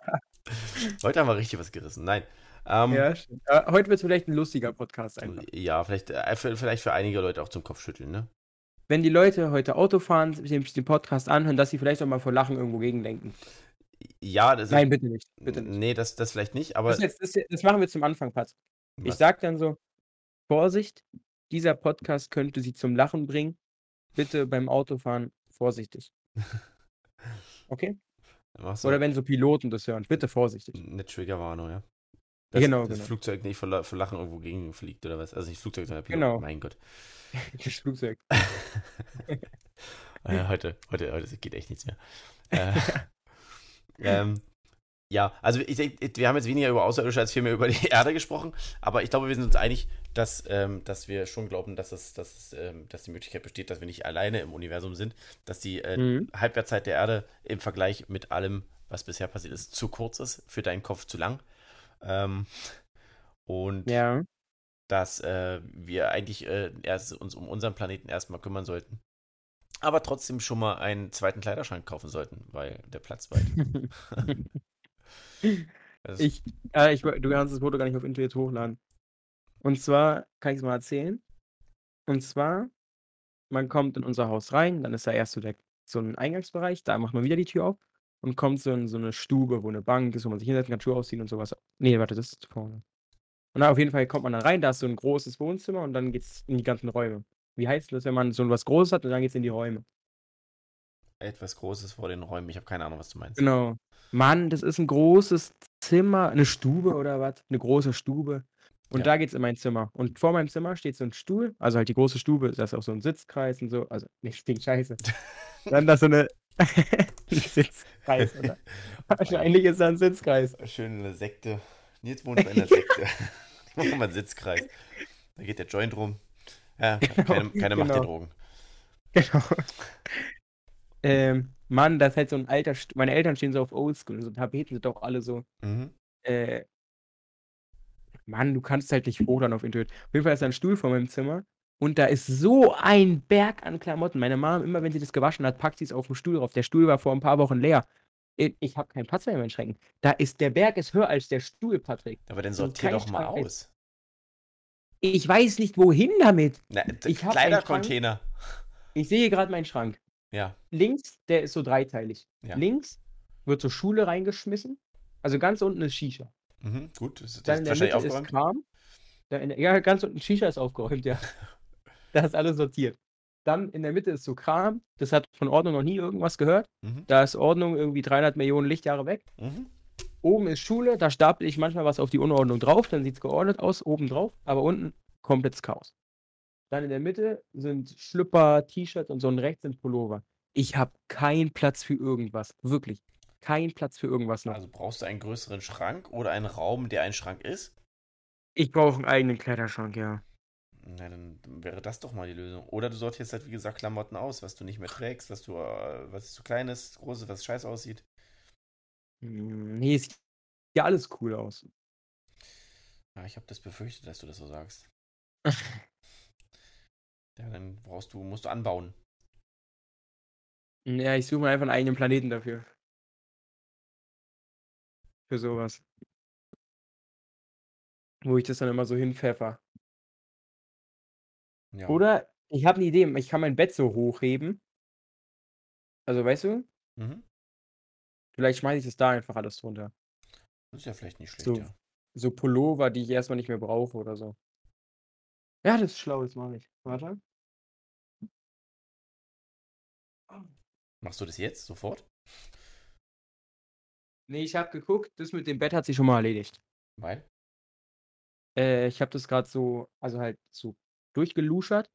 Heute haben wir richtig was gerissen. Nein. Ähm, ja. Äh, heute wird es vielleicht ein lustiger Podcast einfach. Ja, vielleicht, äh, für, vielleicht für einige Leute auch zum Kopfschütteln, ne? Wenn die Leute heute Auto fahren, sich den Podcast anhören, dass sie vielleicht auch mal vor Lachen irgendwo gegendenken. Ja, das Nein, ist, bitte nicht. Bitte nicht. Nee, das, das vielleicht nicht, aber. Das, jetzt, das, das machen wir zum Anfang, Pat. Ich sag dann so: Vorsicht, dieser Podcast könnte sie zum Lachen bringen. Bitte beim Autofahren vorsichtig. Okay? Oder wenn so Piloten das hören, bitte vorsichtig. eine Triggerwarnung, ja? Genau, das genau. Flugzeug nicht vor, vor Lachen irgendwo gegen fliegt oder was? Also nicht Flugzeug, sondern Pilot. Genau. Mein Gott. Das Flugzeug. Heute, heute, heute geht echt nichts mehr. Äh, ähm, ja, also ich, ich, wir haben jetzt weniger über Außerirdische als vielmehr über die Erde gesprochen, aber ich glaube, wir sind uns einig, dass, ähm, dass wir schon glauben, dass, es, dass, es, ähm, dass die Möglichkeit besteht, dass wir nicht alleine im Universum sind, dass die äh, Mhm. Halbwertszeit der Erde im Vergleich mit allem, was bisher passiert ist, zu kurz ist, für deinen Kopf zu lang. Ähm, und Ja. dass äh, wir eigentlich äh, erst uns um unseren Planeten erstmal kümmern sollten. Aber trotzdem schon mal einen zweiten Kleiderschrank kaufen sollten, weil der Platz weit. Ich, äh, ich, du kannst das Foto gar nicht auf Intuit hochladen. Und zwar, kann ich es mal erzählen? Und zwar, man kommt in unser Haus rein, dann ist da erst so, der, so ein Eingangsbereich, da macht man wieder die Tür auf und kommt so in so eine Stube, wo eine Bank ist, wo man sich hinsetzen kann, Schuhe ausziehen und sowas. Nee, warte, das ist vorne. Und dann auf jeden Fall kommt man dann rein, da ist so ein großes Wohnzimmer und dann geht's in die ganzen Räume. Wie heißt das, wenn man so was Großes hat und dann geht's in die Räume? etwas Großes vor den Räumen. Ich habe keine Ahnung, was du meinst. Genau. Mann, das ist ein großes Zimmer, eine Stube oder was? Eine große Stube. Und Ja. da geht's in mein Zimmer. Und vor meinem Zimmer steht so ein Stuhl, also halt die große Stube, da ist auch so ein Sitzkreis und so, also nicht Ding Scheiße. Dann da so eine ein Sitzkreis, oder? Wahrscheinlich ist da ein Sitzkreis. Schöne Sekte. Nils wohnt bei einer Sekte. Machen wir einen Sitzkreis. Da geht der Joint rum. Ja, keine, keine Macht der genau. Drogen. Genau. Ähm, Mann, das ist halt so ein alter, St meine Eltern stehen so auf Oldschool, so Tapeten sind doch alle so, Mhm. äh, Mann, du kannst halt nicht hochladen auf Intuit. Auf jeden Fall ist da ein Stuhl vor meinem Zimmer und da ist so ein Berg an Klamotten. Meine Mom, immer wenn sie das gewaschen hat, packt sie es auf den Stuhl drauf. Der Stuhl war vor ein paar Wochen leer. Ich, ich habe keinen Platz mehr in meinen Schränken. Da ist der Berg ist höher als der Stuhl, Patrick. Aber dann So sortier doch mal Schrank ist- aus. Ich weiß nicht, wohin damit. Na, Ich hab einen Kleidercontainer. Ich sehe gerade meinen Schrank. Ja. Links, der ist so dreiteilig. Ja. Links wird zur Schule reingeschmissen. Also ganz unten ist Shisha. Mhm, gut. Das, das Dann ist in der wahrscheinlich Mitte ist aufgeräumt. Kram. Da in der, ja, ganz unten Shisha ist aufgeräumt, ja. da ist alles sortiert. Dann in der Mitte ist so Kram. Das hat von Ordnung noch nie irgendwas gehört. Mhm. Da ist Ordnung irgendwie 300 Millionen Lichtjahre weg. Mhm. Oben ist Schule. Da stapel ich manchmal was auf die Unordnung drauf. Dann sieht es geordnet aus, oben drauf. Aber unten komplettes Chaos. Dann in der Mitte sind Schlüpper, T-Shirts und so und rechts sind Pullover. Ich habe keinen Platz für irgendwas. Wirklich. Kein Platz für irgendwas noch. Also brauchst du einen größeren Schrank oder einen Raum, der ein Schrank ist? Ich brauche einen eigenen Kleiderschrank, ja. Na, dann wäre das doch mal die Lösung. Oder du sortierst halt, wie gesagt, Klamotten aus, was du nicht mehr trägst, was du, äh, was zu klein ist, groß ist, was scheiße aussieht. Hm, Nee, es sieht ja alles cool aus. Ja, ich habe das befürchtet, dass du das so sagst. Ja, dann brauchst du, musst du anbauen. Ja, ich suche mir einfach einen eigenen Planeten dafür. Für sowas. Wo ich das dann immer so hinpfeffer. Ja. Oder ich habe eine Idee, ich kann mein Bett so hochheben. Also, weißt du, Mhm. vielleicht schmeiße ich das da einfach alles drunter. Das ist ja vielleicht nicht schlecht, So. ja. So Pullover, die ich erstmal nicht mehr brauche oder so. Ja, das ist schlau, das mache ich. Warte. Machst du das jetzt, sofort? Nee, ich habe geguckt, das mit dem Bett hat sich schon mal erledigt. Weil? Äh, ich habe das gerade so, also halt so durchgeluschert.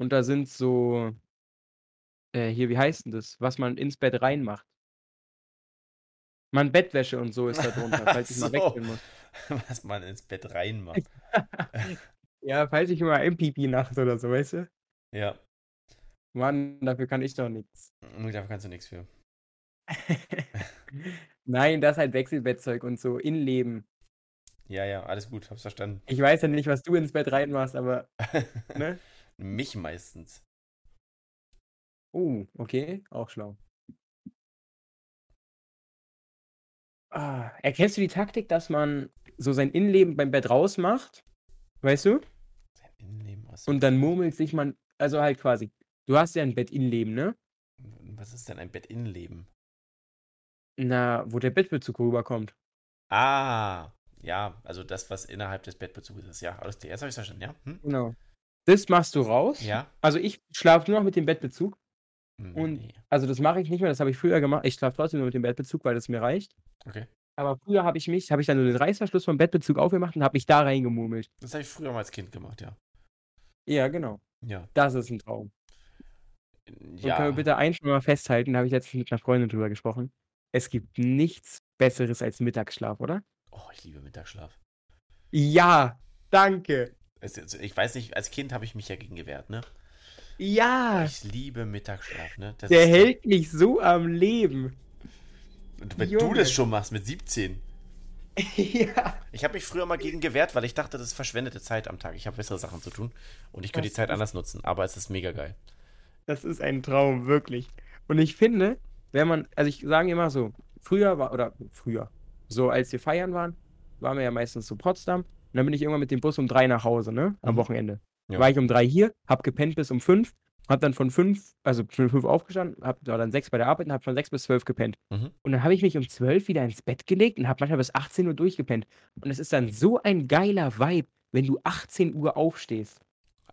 Und da sind so, äh, hier, wie heißt denn das? Was man ins Bett reinmacht. Man Bettwäsche und so ist da drunter, falls ich mal so. wechseln muss. Was man ins Bett reinmacht. Ja, falls ich mal im Pipi nachts oder so, weißt du? Ja. Mann, dafür kann ich doch nichts. Nur Dafür kannst du nichts für. Nein, das ist halt Wechselbettzeug und so, Innenleben. Ja, ja, alles gut, hab's verstanden. Ich weiß ja nicht, was du ins Bett reinmachst, aber, ne? Mich meistens. Oh, okay, auch schlau. Ah, erkennst du die Taktik, dass man so sein Innenleben beim Bett rausmacht? Weißt du? Sein Innenleben aus. Und dann murmelt sich man, also halt quasi. Du hast ja ein Bett-Innenleben, ne? Was ist denn ein Bettinnenleben? Na, wo der Bettbezug rüberkommt. Ah, ja, also das, was innerhalb des Bettbezuges ist. Ja, alles. Jetzt habe ich verstanden, ja? Hm? Genau. Das machst du raus. Ja? Also ich schlafe nur noch mit dem Bettbezug. Hm, Und- nee. Also das mache ich nicht mehr, das habe ich früher gemacht. Ich schlafe trotzdem nur mit dem Bettbezug, weil das mir reicht. Okay. Aber früher habe ich mich, habe ich dann so den Reißverschluss vom Bettbezug aufgemacht und habe mich da reingemurmelt. Das habe ich früher mal als Kind gemacht, ja. Ja, genau. Ja. Das ist ein Traum. Und Ja. können wir bitte eins schon mal festhalten, da habe ich letztens mit einer Freundin drüber gesprochen. Es gibt nichts Besseres als Mittagsschlaf, oder? Oh, ich liebe Mittagsschlaf. Ja, danke. Es, ich weiß nicht, als Kind habe ich mich ja gegen gewehrt, ne? Ja, Ich liebe Mittagsschlaf, ne? Das der hält mich so am Leben. Und wenn du Junge. das schon machst mit 17. ja. Ich habe mich früher mal gegen gewehrt, weil ich dachte, das ist verschwendete Zeit am Tag. Ich habe bessere Sachen zu tun und ich könnte die Zeit anders nutzen. Aber es ist mega geil. Das ist ein Traum, wirklich. Und ich finde, wenn man, also ich sage immer so, früher war, oder früher, so als wir feiern waren, waren wir ja meistens zu Potsdam. Und dann bin ich irgendwann mit dem Bus um drei nach Hause, ne? Am Mhm. Wochenende. Ja. War ich um drei hier, hab gepennt bis um fünf, hab dann von fünf, also von fünf aufgestanden, hab war dann sechs bei der Arbeit und hab von sechs bis zwölf gepennt. Mhm. Und dann habe ich mich um zwölf wieder ins Bett gelegt und hab manchmal bis 18 Uhr durchgepennt. Und es ist dann so ein geiler Vibe, wenn du 18 Uhr aufstehst.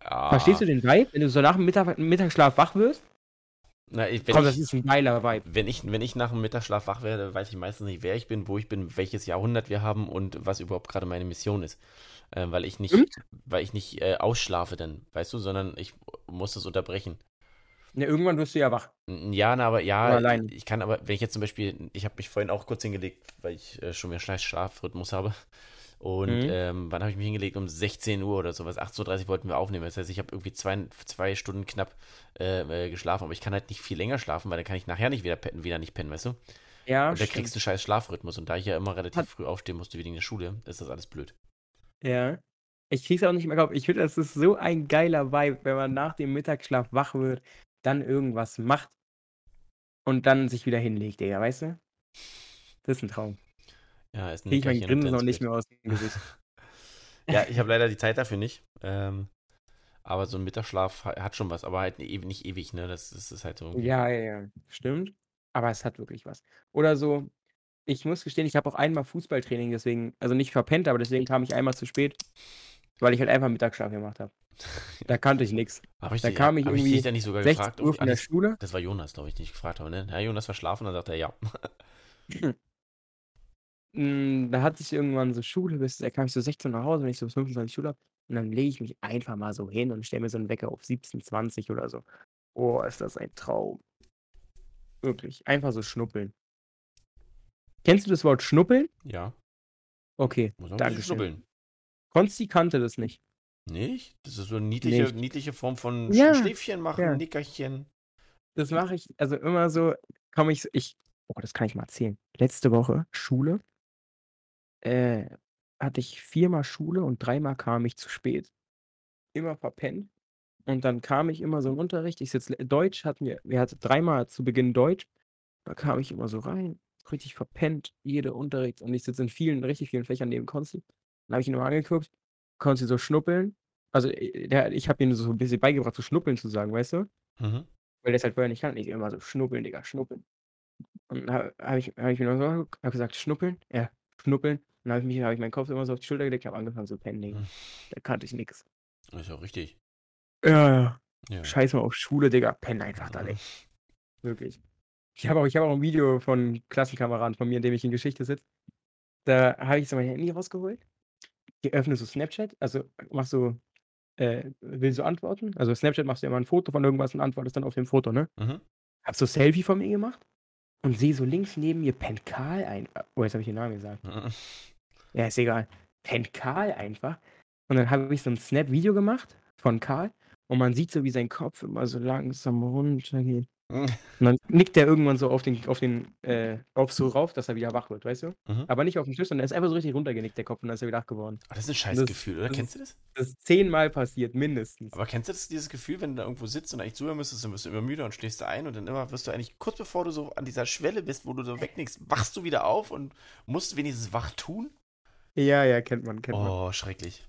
Ja. Verstehst du den Vibe? Wenn du so nach dem Mittag, Mittagsschlaf wach wirst? Na, ich, wenn, Komm, das ich, ist ein geiler Vibe. wenn, ich, wenn ich nach dem Mittagsschlaf wach werde, weiß ich meistens nicht, wer ich bin, wo ich bin, welches Jahrhundert wir haben und was überhaupt gerade meine Mission ist. Äh, weil ich nicht, Stimmt. weil ich nicht äh, ausschlafe dann, weißt du, sondern ich muss das unterbrechen. Ja, irgendwann wirst du ja wach. Ja, na, aber ja, alleine. ich kann aber, wenn ich jetzt zum Beispiel, ich habe mich vorhin auch kurz hingelegt, weil ich äh, schon mehr Schlafrhythmus habe. Und Mhm. ähm, wann habe ich mich hingelegt? Um 16 Uhr oder sowas. 18.30 Uhr wollten wir aufnehmen. Das heißt, ich habe irgendwie zwei, zwei Stunden knapp äh, äh, geschlafen. Aber ich kann halt nicht viel länger schlafen, weil dann kann ich nachher nicht wieder, pennen, wieder nicht pennen, weißt du? Ja, Und da kriegst du einen scheiß Schlafrhythmus. Und da ich ja immer relativ Hat- früh aufstehen musste wegen der Schule, ist das alles blöd. Ja. Ich krieg's auch nicht mehr drauf. Ich finde, das ist so ein geiler Vibe, wenn man nach dem Mittagsschlaf wach wird, dann irgendwas macht und dann sich wieder hinlegt, Digga, weißt du? Das ist ein Traum. Ja, ist ein Krieg ich mein Nickerchen und Grinsen noch nicht mehr aus dem Gesicht. Ja, ich habe leider die Zeit dafür nicht. Ähm, aber so ein Mittagsschlaf ha- hat schon was, aber halt nicht ewig, ne? Das, das ist halt so. irgendwie- Ja, ja, ja. Stimmt. Aber es hat wirklich was. Oder so, ich muss gestehen, ich habe auch einmal Fußballtraining, deswegen, also nicht verpennt, aber deswegen kam ich einmal zu spät, weil ich halt einfach Mittagsschlaf gemacht habe. Da kannte ich nichts. Hab ich Da dich, kam ich hab ich irgendwie dich nicht sogar 16 gefragt? Uhr von der Schule. das war Jonas, glaube ich, den ich gefragt habe, ne? Ja, Jonas war schlafen, dann sagt er ja. Mm, Da hatte ich irgendwann so Schule, bis, da kam ich so 16 Uhr nach Hause, wenn ich so bis 25 Schule habe. Und dann lege ich mich einfach mal so hin und stelle mir so einen Wecker auf 17, 20 oder so. Oh, ist das ein Traum. Wirklich. Einfach so schnuppeln. Kennst du das Wort schnuppeln? Ja, Okay, muss auch ein bisschen danke schön. schnuppeln. Konsti kannte das nicht. Nicht? Das ist so eine niedliche, Nicht. niedliche Form von Ja, Schläfchen machen, ja. Nickerchen. Das mache ich, also immer so, komme ich, ich, oh, das kann ich mal erzählen. Letzte Woche, Schule, äh, hatte ich viermal Schule und dreimal kam ich zu spät. Immer verpennt. Und dann kam ich immer so im Unterricht. Ich sitze, Deutsch hatten wir, wir hatten dreimal zu Beginn Deutsch. Da kam ich immer so rein, richtig verpennt, jede Unterricht. Und ich sitze in vielen, richtig vielen Fächern neben Konsti. Dann habe ich ihn nur angeguckt, Konsti so schnuppeln. Also, äh, der, ich habe ihm so ein bisschen beigebracht, so schnuppeln zu sagen, weißt du? Mhm. weil der es halt vorher nicht kann. Ich immer so, schnuppeln, Digga, schnuppeln. Und habe hab ich, hab ich mir noch so angeguckt, hab gesagt, schnuppeln, ja, schnuppeln. Und dann habe ich, mich- hab ich meinen Kopf immer so auf die Schulter gelegt, habe angefangen zu pennen, Digga. Hm. Da kannte ich nix. Das ist auch richtig. Ja, ja. Scheiß mal auf Schule, Digga, penn einfach da, Mhm. Digga. Wirklich. Ich habe auch, ich hab auch ein Video von Klassenkameraden von mir, in dem ich in Geschichte sitze. Da habe ich so mein Handy rausgeholt. Ich öffne so Snapchat, also machst so, äh, willst du antworten? Also Snapchat machst du immer ein Foto von irgendwas und antwortest dann auf dem Foto, ne? Mhm. Hab so Selfie von mir gemacht und sehe so links neben mir pennt Karl ein. Oh, jetzt habe ich den Namen gesagt. Mhm. Ja, ist egal. Pennt Karl einfach. Und dann habe ich so ein Snap-Video gemacht von Karl und man sieht so, wie sein Kopf immer so langsam runtergeht. Und dann nickt er irgendwann so auf den, auf den, äh, auf so rauf, dass er wieder wach wird, weißt du? Mhm. Aber nicht auf den Tisch, sondern er ist einfach so richtig runtergenickt, der Kopf, und dann ist er wieder wach geworden. Aber das ist ein scheiß Das- Gefühl, oder? das Kennst du das? Das ist zehnmal passiert, mindestens. Aber kennst du das, dieses Gefühl, wenn du da irgendwo sitzt und eigentlich zuhören müsstest, dann wirst du immer müde und schläfst du ein und dann immer wirst du eigentlich kurz bevor du so an dieser Schwelle bist, wo du so wegnickst, wachst du wieder auf und musst wenigstens wach tun? Ja, ja, kennt man, kennt man. Oh, schrecklich.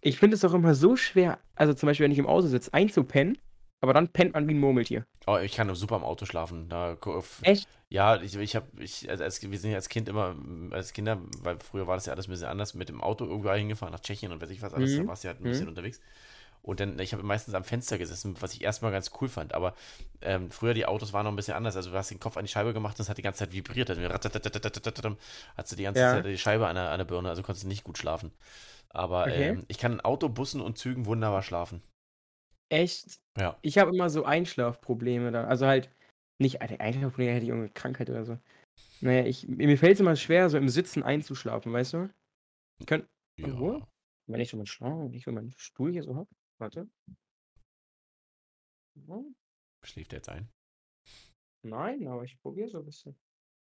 Ich finde es auch immer so schwer, also zum Beispiel, wenn ich im Auto sitze, einzupennen, aber dann pennt man wie ein Murmeltier. Oh, ich kann super im Auto schlafen. Da, Echt? Ja, ich, ich habe, ich, also als, wir sind ja als Kind immer, als Kinder, weil früher war das ja alles ein bisschen anders, mit dem Auto irgendwo hingefahren, nach Tschechien und weiß ich was alles, Mhm. da warst du ja halt ein bisschen Mhm. unterwegs. Und dann, ich habe meistens am Fenster gesessen, was ich erstmal ganz cool fand. Aber ähm, früher die Autos waren noch ein bisschen anders. Also du hast den Kopf an die Scheibe gemacht und es hat die ganze Zeit vibriert. Also hast du die ganze Ja. Zeit die Scheibe an der, an der Birne, also konntest du nicht gut schlafen. Aber Okay. ähm, ich kann in Auto, Bussen und Zügen wunderbar schlafen. Echt? Ja. Ich habe immer so Einschlafprobleme dann. Also halt nicht Einschlafprobleme, hätte ich irgendeine Krankheit oder so. Naja, ich, mir fällt es immer schwer, so im Sitzen einzuschlafen, weißt du? Ich könnte, Ja. Wenn ich so meinen Schla wenn ich so meinen Stuhl hier so hab. Warte. Hm, Schläft er jetzt ein? Nein, aber ich probiere so ein bisschen.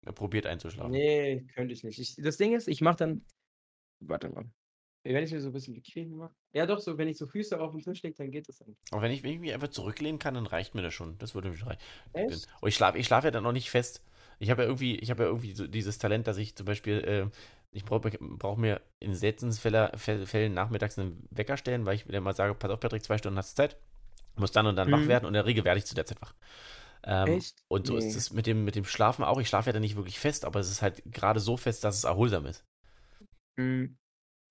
Er probiert einzuschlafen. Nee, könnte ich nicht. Ich, das Ding ist, ich mache dann. Warte mal. Wenn ich mir so ein bisschen bequem mache. Ja, doch, so, wenn ich so Füße auf dem Tisch lege, dann geht das dann. Aber wenn ich, wenn ich mich einfach zurücklehnen kann, dann reicht mir das schon. Das würde mich reichen. Echt? Und ich schlafe ich schlaf ja dann noch nicht fest. Ich habe ja irgendwie, ich habe ja irgendwie so dieses Talent, dass ich zum Beispiel, äh, ich brauche brauch mir in seltenen Fälle, Fäll- Fällen nachmittags einen Wecker stellen, weil ich mir mal sage, pass auf, Patrick, zwei Stunden hast du Zeit, muss dann und dann wach Mhm. werden und in der Regel werde ich zu der Zeit wach. Ähm, Echt? Und so Nee. ist es mit dem, mit dem Schlafen auch. Ich schlafe ja dann nicht wirklich fest, aber es ist halt gerade so fest, dass es erholsam ist. Hm,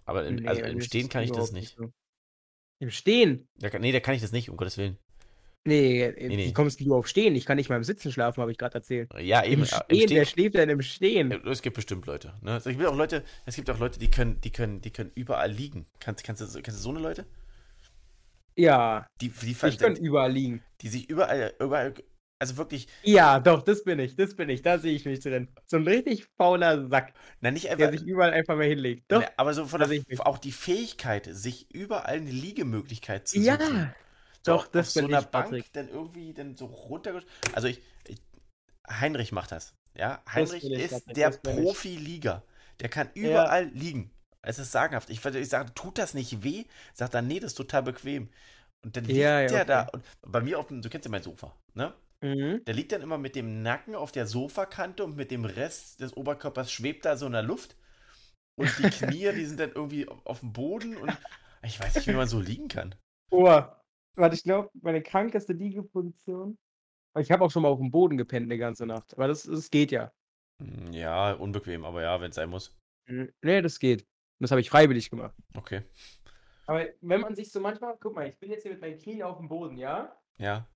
Aber im, nee, also im Stehen kann ich das nicht. so. Im Stehen? Kann, nee, da kann ich das nicht, um Gottes Willen. Nee, äh, nee. wie kommst du auf Stehen? Ich kann nicht mal im Sitzen schlafen, habe ich gerade erzählt. Ja, eben. Im äh, Stehen, wer schläft denn im Stehen? Es gibt bestimmt Leute. Ne? Es gibt auch Leute, es gibt auch Leute, die können, die können, die können überall liegen. Kannst, kannst, du, kennst du so eine Leute? Ja, Die, die, ich könnte überall liegen. die sich überall, überall, also wirklich, Ja, doch, das bin ich, das bin ich, da sehe ich mich drin. So ein richtig fauler Sack, na nicht der einfach, sich überall einfach mal hinlegt. Doch, ne, aber so von der, ich auch die Fähigkeit, sich überall eine Liegemöglichkeit zu ja, suchen. Doch, das auf so einer ich, Bank Patrick. dann irgendwie dann so runter. Also ich, ich Heinrich macht das. Ja, Heinrich ich, ist Patrick, der. Profi-Liga. Der kann überall liegen. Es ist sagenhaft. Ich, ich sage, tut das nicht weh? Sagt er, nee, das ist total bequem. Und dann liegt Ja, ja, der okay. da. Und bei mir auf dem, du kennst ja mein Sofa, ne? Mhm. Der liegt dann immer mit dem Nacken auf der Sofakante und mit dem Rest des Oberkörpers schwebt da so in der Luft. Und die Knie, die sind dann irgendwie auf dem Boden und ich weiß nicht, wie man so liegen kann. Oh, warte, ich glaube, meine krankeste Liegeposition. Ich habe auch schon mal auf dem Boden gepennt eine ganze Nacht, aber das, das geht ja. Hm, Ja, unbequem, aber ja, wenn es sein muss. Nee, das geht. Das habe ich freiwillig gemacht. Okay. Aber wenn man sich so manchmal, guck mal, ich bin jetzt hier mit meinen Knien auf dem Boden, ja? Ja.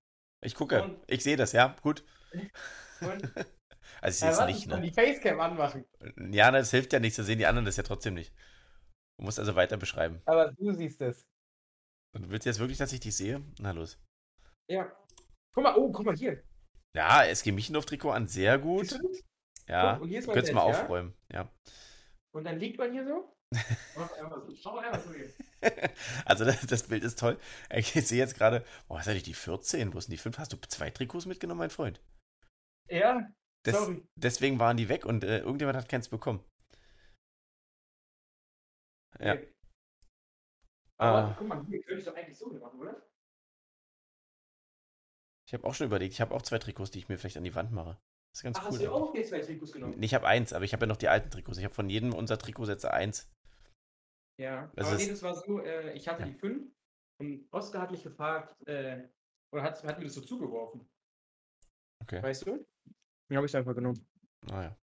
Ich gucke. Und- ich sehe das, ja. Gut. Und Also ich sehe es nicht, ich ne? die Facecam anmachen. Ja, das hilft ja nichts. Da sehen die anderen das ja trotzdem nicht. Du musst also weiter beschreiben. Aber du siehst es. Und du willst jetzt wirklich, dass ich dich sehe? Na los. Ja. Guck mal, oh, guck mal hier. Ja, SG Michendorf-Trikot an, sehr gut. Ja. Und hier ist Du könntest mal Bett, ja? aufräumen. Ja. Und dann liegt man hier so. Schau einfach so hier. Also das, das Bild ist toll. Ich sehe jetzt gerade, oh, was hatte ich die 14? Wo sind die 5? Hast du zwei Trikots mitgenommen, mein Freund? Ja, Des, sorry. deswegen waren die weg und äh, irgendjemand hat keins bekommen. Ja. Okay. Aber Ah. guck mal, hier könnte ich doch eigentlich so machen, oder? Ich habe auch schon überlegt, ich habe auch zwei Trikots, die ich mir vielleicht an die Wand mache. Das ist ganz Ach, cool. hast du auch jetzt zwei Trikots genommen? Nee, Ich habe eins, aber ich habe ja noch die alten Trikots. Ich habe von jedem unserer Trikotsätze eins. Ja, Das aber ist- nee, das war so, äh, ich hatte Ja. die fünf und Oskar hat mich gefragt, äh, oder hat, hat mir das so zugeworfen. Okay. Weißt du? Den habe ich einfach genommen. Naja.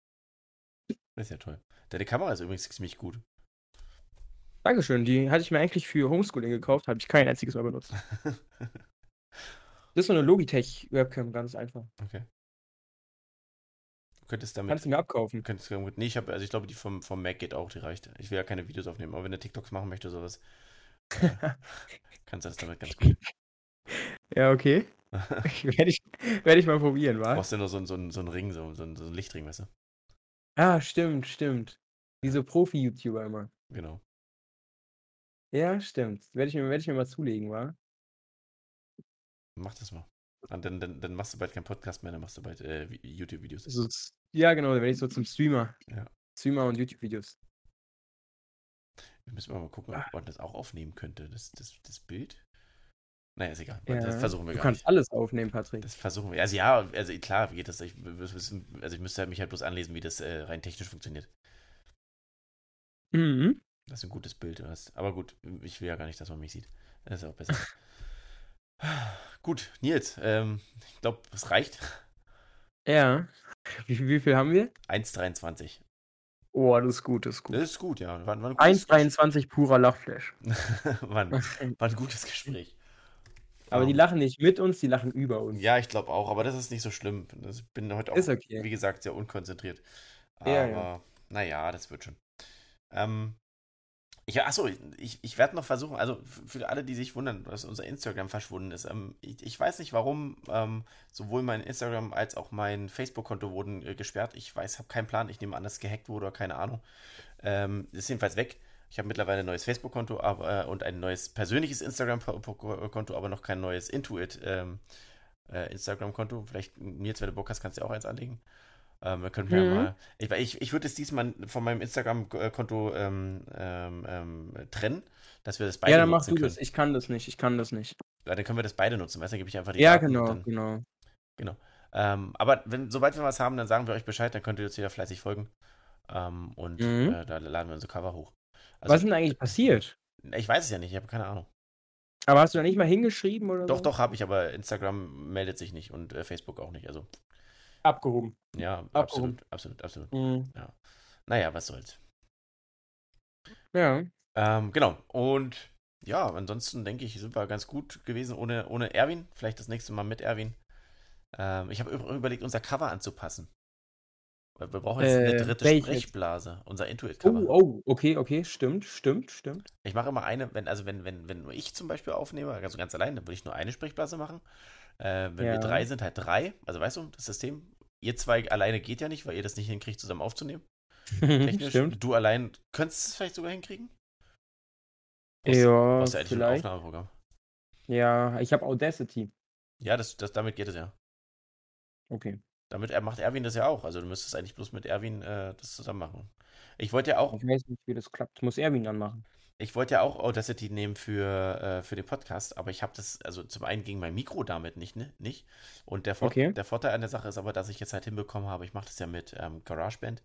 Das ist ja toll. Deine Kamera ist übrigens ziemlich gut. Dankeschön, die hatte ich mir eigentlich für Homeschooling gekauft, habe ich kein einziges Mal benutzt. Das ist so eine Logitech-Webcam, ganz einfach. okay. Du könntest damit. Kannst du mir abkaufen. Du könntest damit nee, ich habe, also ich glaube, die vom, vom Mac geht auch, die reicht. Ich will ja keine Videos aufnehmen, aber wenn du TikToks machen möchtest oder sowas, äh, kannst du das damit ganz gut. Ja, okay. Werde ich, werd ich mal probieren, Du wa? brauchst ja nur so, einen- so, einen- so einen Ring, so, so, einen- so einen Lichtring, weißt du? Ah, stimmt, stimmt. Diese Profi-YouTuber immer. Genau. Ja, stimmt. Werde ich, mir- ich mir mal zulegen, wa? Mach das mal. Und dann, dann, dann machst du bald keinen Podcast mehr, dann machst du bald äh, Vi- YouTube-Videos. So, ja, genau, dann werde ich so zum Streamer. Ja. Streamer und YouTube-Videos. Wir müssen mal gucken, Ah. ob man das auch aufnehmen könnte, das, das, das Bild. Naja, ist egal. Ja. Das versuchen wir Du gar kannst nicht. alles aufnehmen, Patrick. Das versuchen wir. Also ja, also klar, wie geht das? Ich, also ich müsste halt mich halt bloß anlesen, wie das äh, rein technisch funktioniert. Mhm. Das ist ein gutes Bild. du hast- Aber gut, ich will ja gar nicht, dass man mich sieht. Das ist auch besser. gut, Nils, ähm, ich glaube, es reicht. Ja. Wie, wie viel haben wir? 1,23. Oh, das ist gut, das ist gut. Das ist gut, ja. War, war, ein gutes, 1,23 purer Lachflash. war, ein, war ein gutes Gespräch. Aber die Ähm, lachen nicht mit uns, die lachen über uns. Ja, ich glaube auch, aber das ist nicht so schlimm. Ich bin heute auch, okay. wie gesagt, sehr unkonzentriert. Aber Ja, ja. naja, das wird schon. Ähm, Ich, achso, ich, ich werde noch versuchen, also für alle, die sich wundern, dass unser Instagram verschwunden ist. Ähm, ich, ich, weiß nicht, warum ähm, sowohl mein Instagram als auch mein Facebook-Konto wurden äh, gesperrt. Ich weiß, habe keinen Plan. Ich nehme an, dass gehackt wurde oder keine Ahnung. Ähm, ist jedenfalls weg. Ich habe mittlerweile ein neues Facebook-Konto äh, und ein neues persönliches Instagram-Konto, aber noch kein neues Intuit ähm, äh, Instagram-Konto. Vielleicht, Nils, wenn du Bock hast, kannst du auch eins anlegen. Ähm, wir können mhm. ja mal. Ich, ich, ich würde es diesmal von meinem Instagram-Konto ähm, ähm, ähm, trennen, dass wir das beide nutzen. Ja, dann machst du können. das. Ich kann das nicht. Ich kann das nicht. Ja, dann können wir das beide nutzen. Weißt du, dann gebe ich einfach die Ja, Daten genau, dann, genau. Genau. Ähm, aber wenn, sobald wir was haben, dann sagen wir euch Bescheid, dann könnt ihr uns wieder fleißig folgen. Ähm, und mhm. äh, da laden wir unsere Cover hoch. Also, was ist denn eigentlich passiert? Ich weiß es ja nicht, ich habe keine Ahnung. Aber hast du da nicht mal hingeschrieben oder Doch, so? doch, habe ich, aber Instagram meldet sich nicht und äh, Facebook auch nicht. Also Abgehoben. Ja, Abgehoben. absolut, absolut, absolut. Mhm. Ja. Naja, was soll's. Ja. Ähm, genau. Und ja, ansonsten denke ich, sind wir ganz gut gewesen ohne, ohne Erwin. Vielleicht das nächste Mal mit Erwin. Ähm, ich habe überlegt, unser Cover anzupassen. Wir brauchen jetzt äh, eine dritte Sprechblase, unser Intuit-Cover. Oh, oh, okay, okay, stimmt, stimmt, stimmt. Ich mache immer eine, wenn, also wenn, wenn, wenn nur ich zum Beispiel aufnehme, also ganz allein, dann würde ich nur eine Sprechblase machen. Äh, wenn ja. wir drei sind, halt drei. Also weißt du, das System. Ihr zwei alleine geht ja nicht, weil ihr das nicht hinkriegt, zusammen aufzunehmen. Technisch. Stimmt. Du allein könntest es vielleicht sogar hinkriegen? Aus, ja, aus der vielleicht. Aufnahmeprogramm. Ja, ich habe Audacity. Ja, das, das, damit geht es ja. Okay. Damit er macht Erwin das ja auch. Also du müsstest eigentlich bloß mit Erwin äh, das zusammen machen. Ich wollte ja auch. Ich weiß nicht, wie das klappt. Muss Erwin dann machen. Ich wollte ja auch Audacity nehmen für, äh, für den Podcast, aber ich habe das, also zum einen ging mein Mikro damit nicht, ne? nicht. Und der, Vor okay. der Vorteil an der Sache ist aber, dass ich jetzt halt hinbekommen habe, ich mache das ja mit ähm, GarageBand,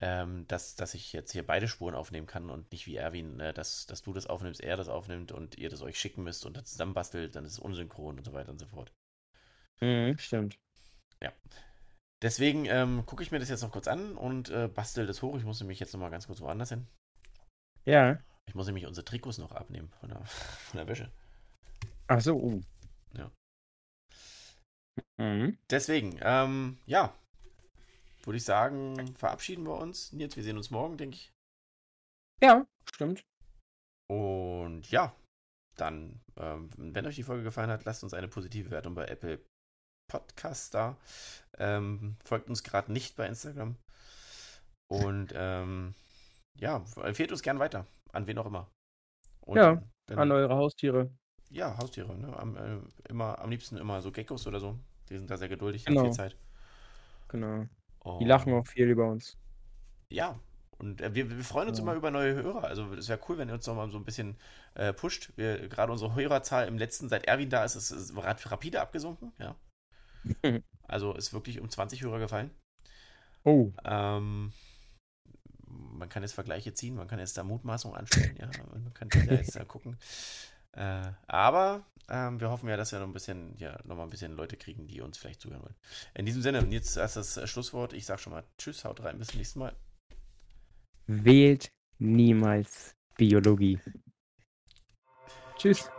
ähm, dass, dass ich jetzt hier beide Spuren aufnehmen kann und nicht wie Erwin, äh, dass, dass du das aufnimmst, er das aufnimmt und ihr das euch schicken müsst und dann zusammenbastelt, dann ist es unsynchron und so weiter und so fort. Mhm, stimmt. Ja. Deswegen ähm, gucke ich mir das jetzt noch kurz an und äh, bastel das hoch. Ich muss nämlich jetzt noch mal ganz kurz woanders hin. Ja. Ich muss nämlich unsere Trikots noch abnehmen von der, von der Wäsche. Ach so. Uh. Ja. Mhm. Deswegen, ähm, ja, würde ich sagen, verabschieden wir uns. Jetzt, wir sehen uns morgen, denke ich. Ja, stimmt. Und ja, dann, ähm, wenn euch die Folge gefallen hat, lasst uns eine positive Wertung bei Apple Podcast da. Ähm, folgt uns gerade nicht bei Instagram. Und ähm, ja, empfehlt uns gern weiter. An wen auch immer. Und ja, dann, an eure Haustiere. Ja, Haustiere. Ne? Am, äh, immer, am liebsten immer so Geckos oder so. Die sind da sehr geduldig, genau. haben viel Zeit. Genau. Oh. Die lachen auch viel über uns. Ja, und äh, wir, wir, freuen uns ja. immer über neue Hörer. Also es wäre cool, wenn ihr uns noch mal so ein bisschen äh, pusht. Gerade unsere Hörerzahl im letzten, seit Erwin da ist, ist, ist rapide abgesunken. Ja. also ist wirklich um 20 Hörer gefallen. Oh. Ähm, man kann jetzt Vergleiche ziehen, man kann jetzt da Mutmaßungen anstellen, ja, man kann ja jetzt da gucken. Äh, aber ähm, wir hoffen ja, dass wir noch ein bisschen, ja, noch mal ein bisschen Leute kriegen, die uns vielleicht zuhören wollen. In diesem Sinne, jetzt erst das Schlusswort. Ich sage schon mal Tschüss, haut rein, bis zum nächsten Mal. Wählt niemals Biologie. Tschüss.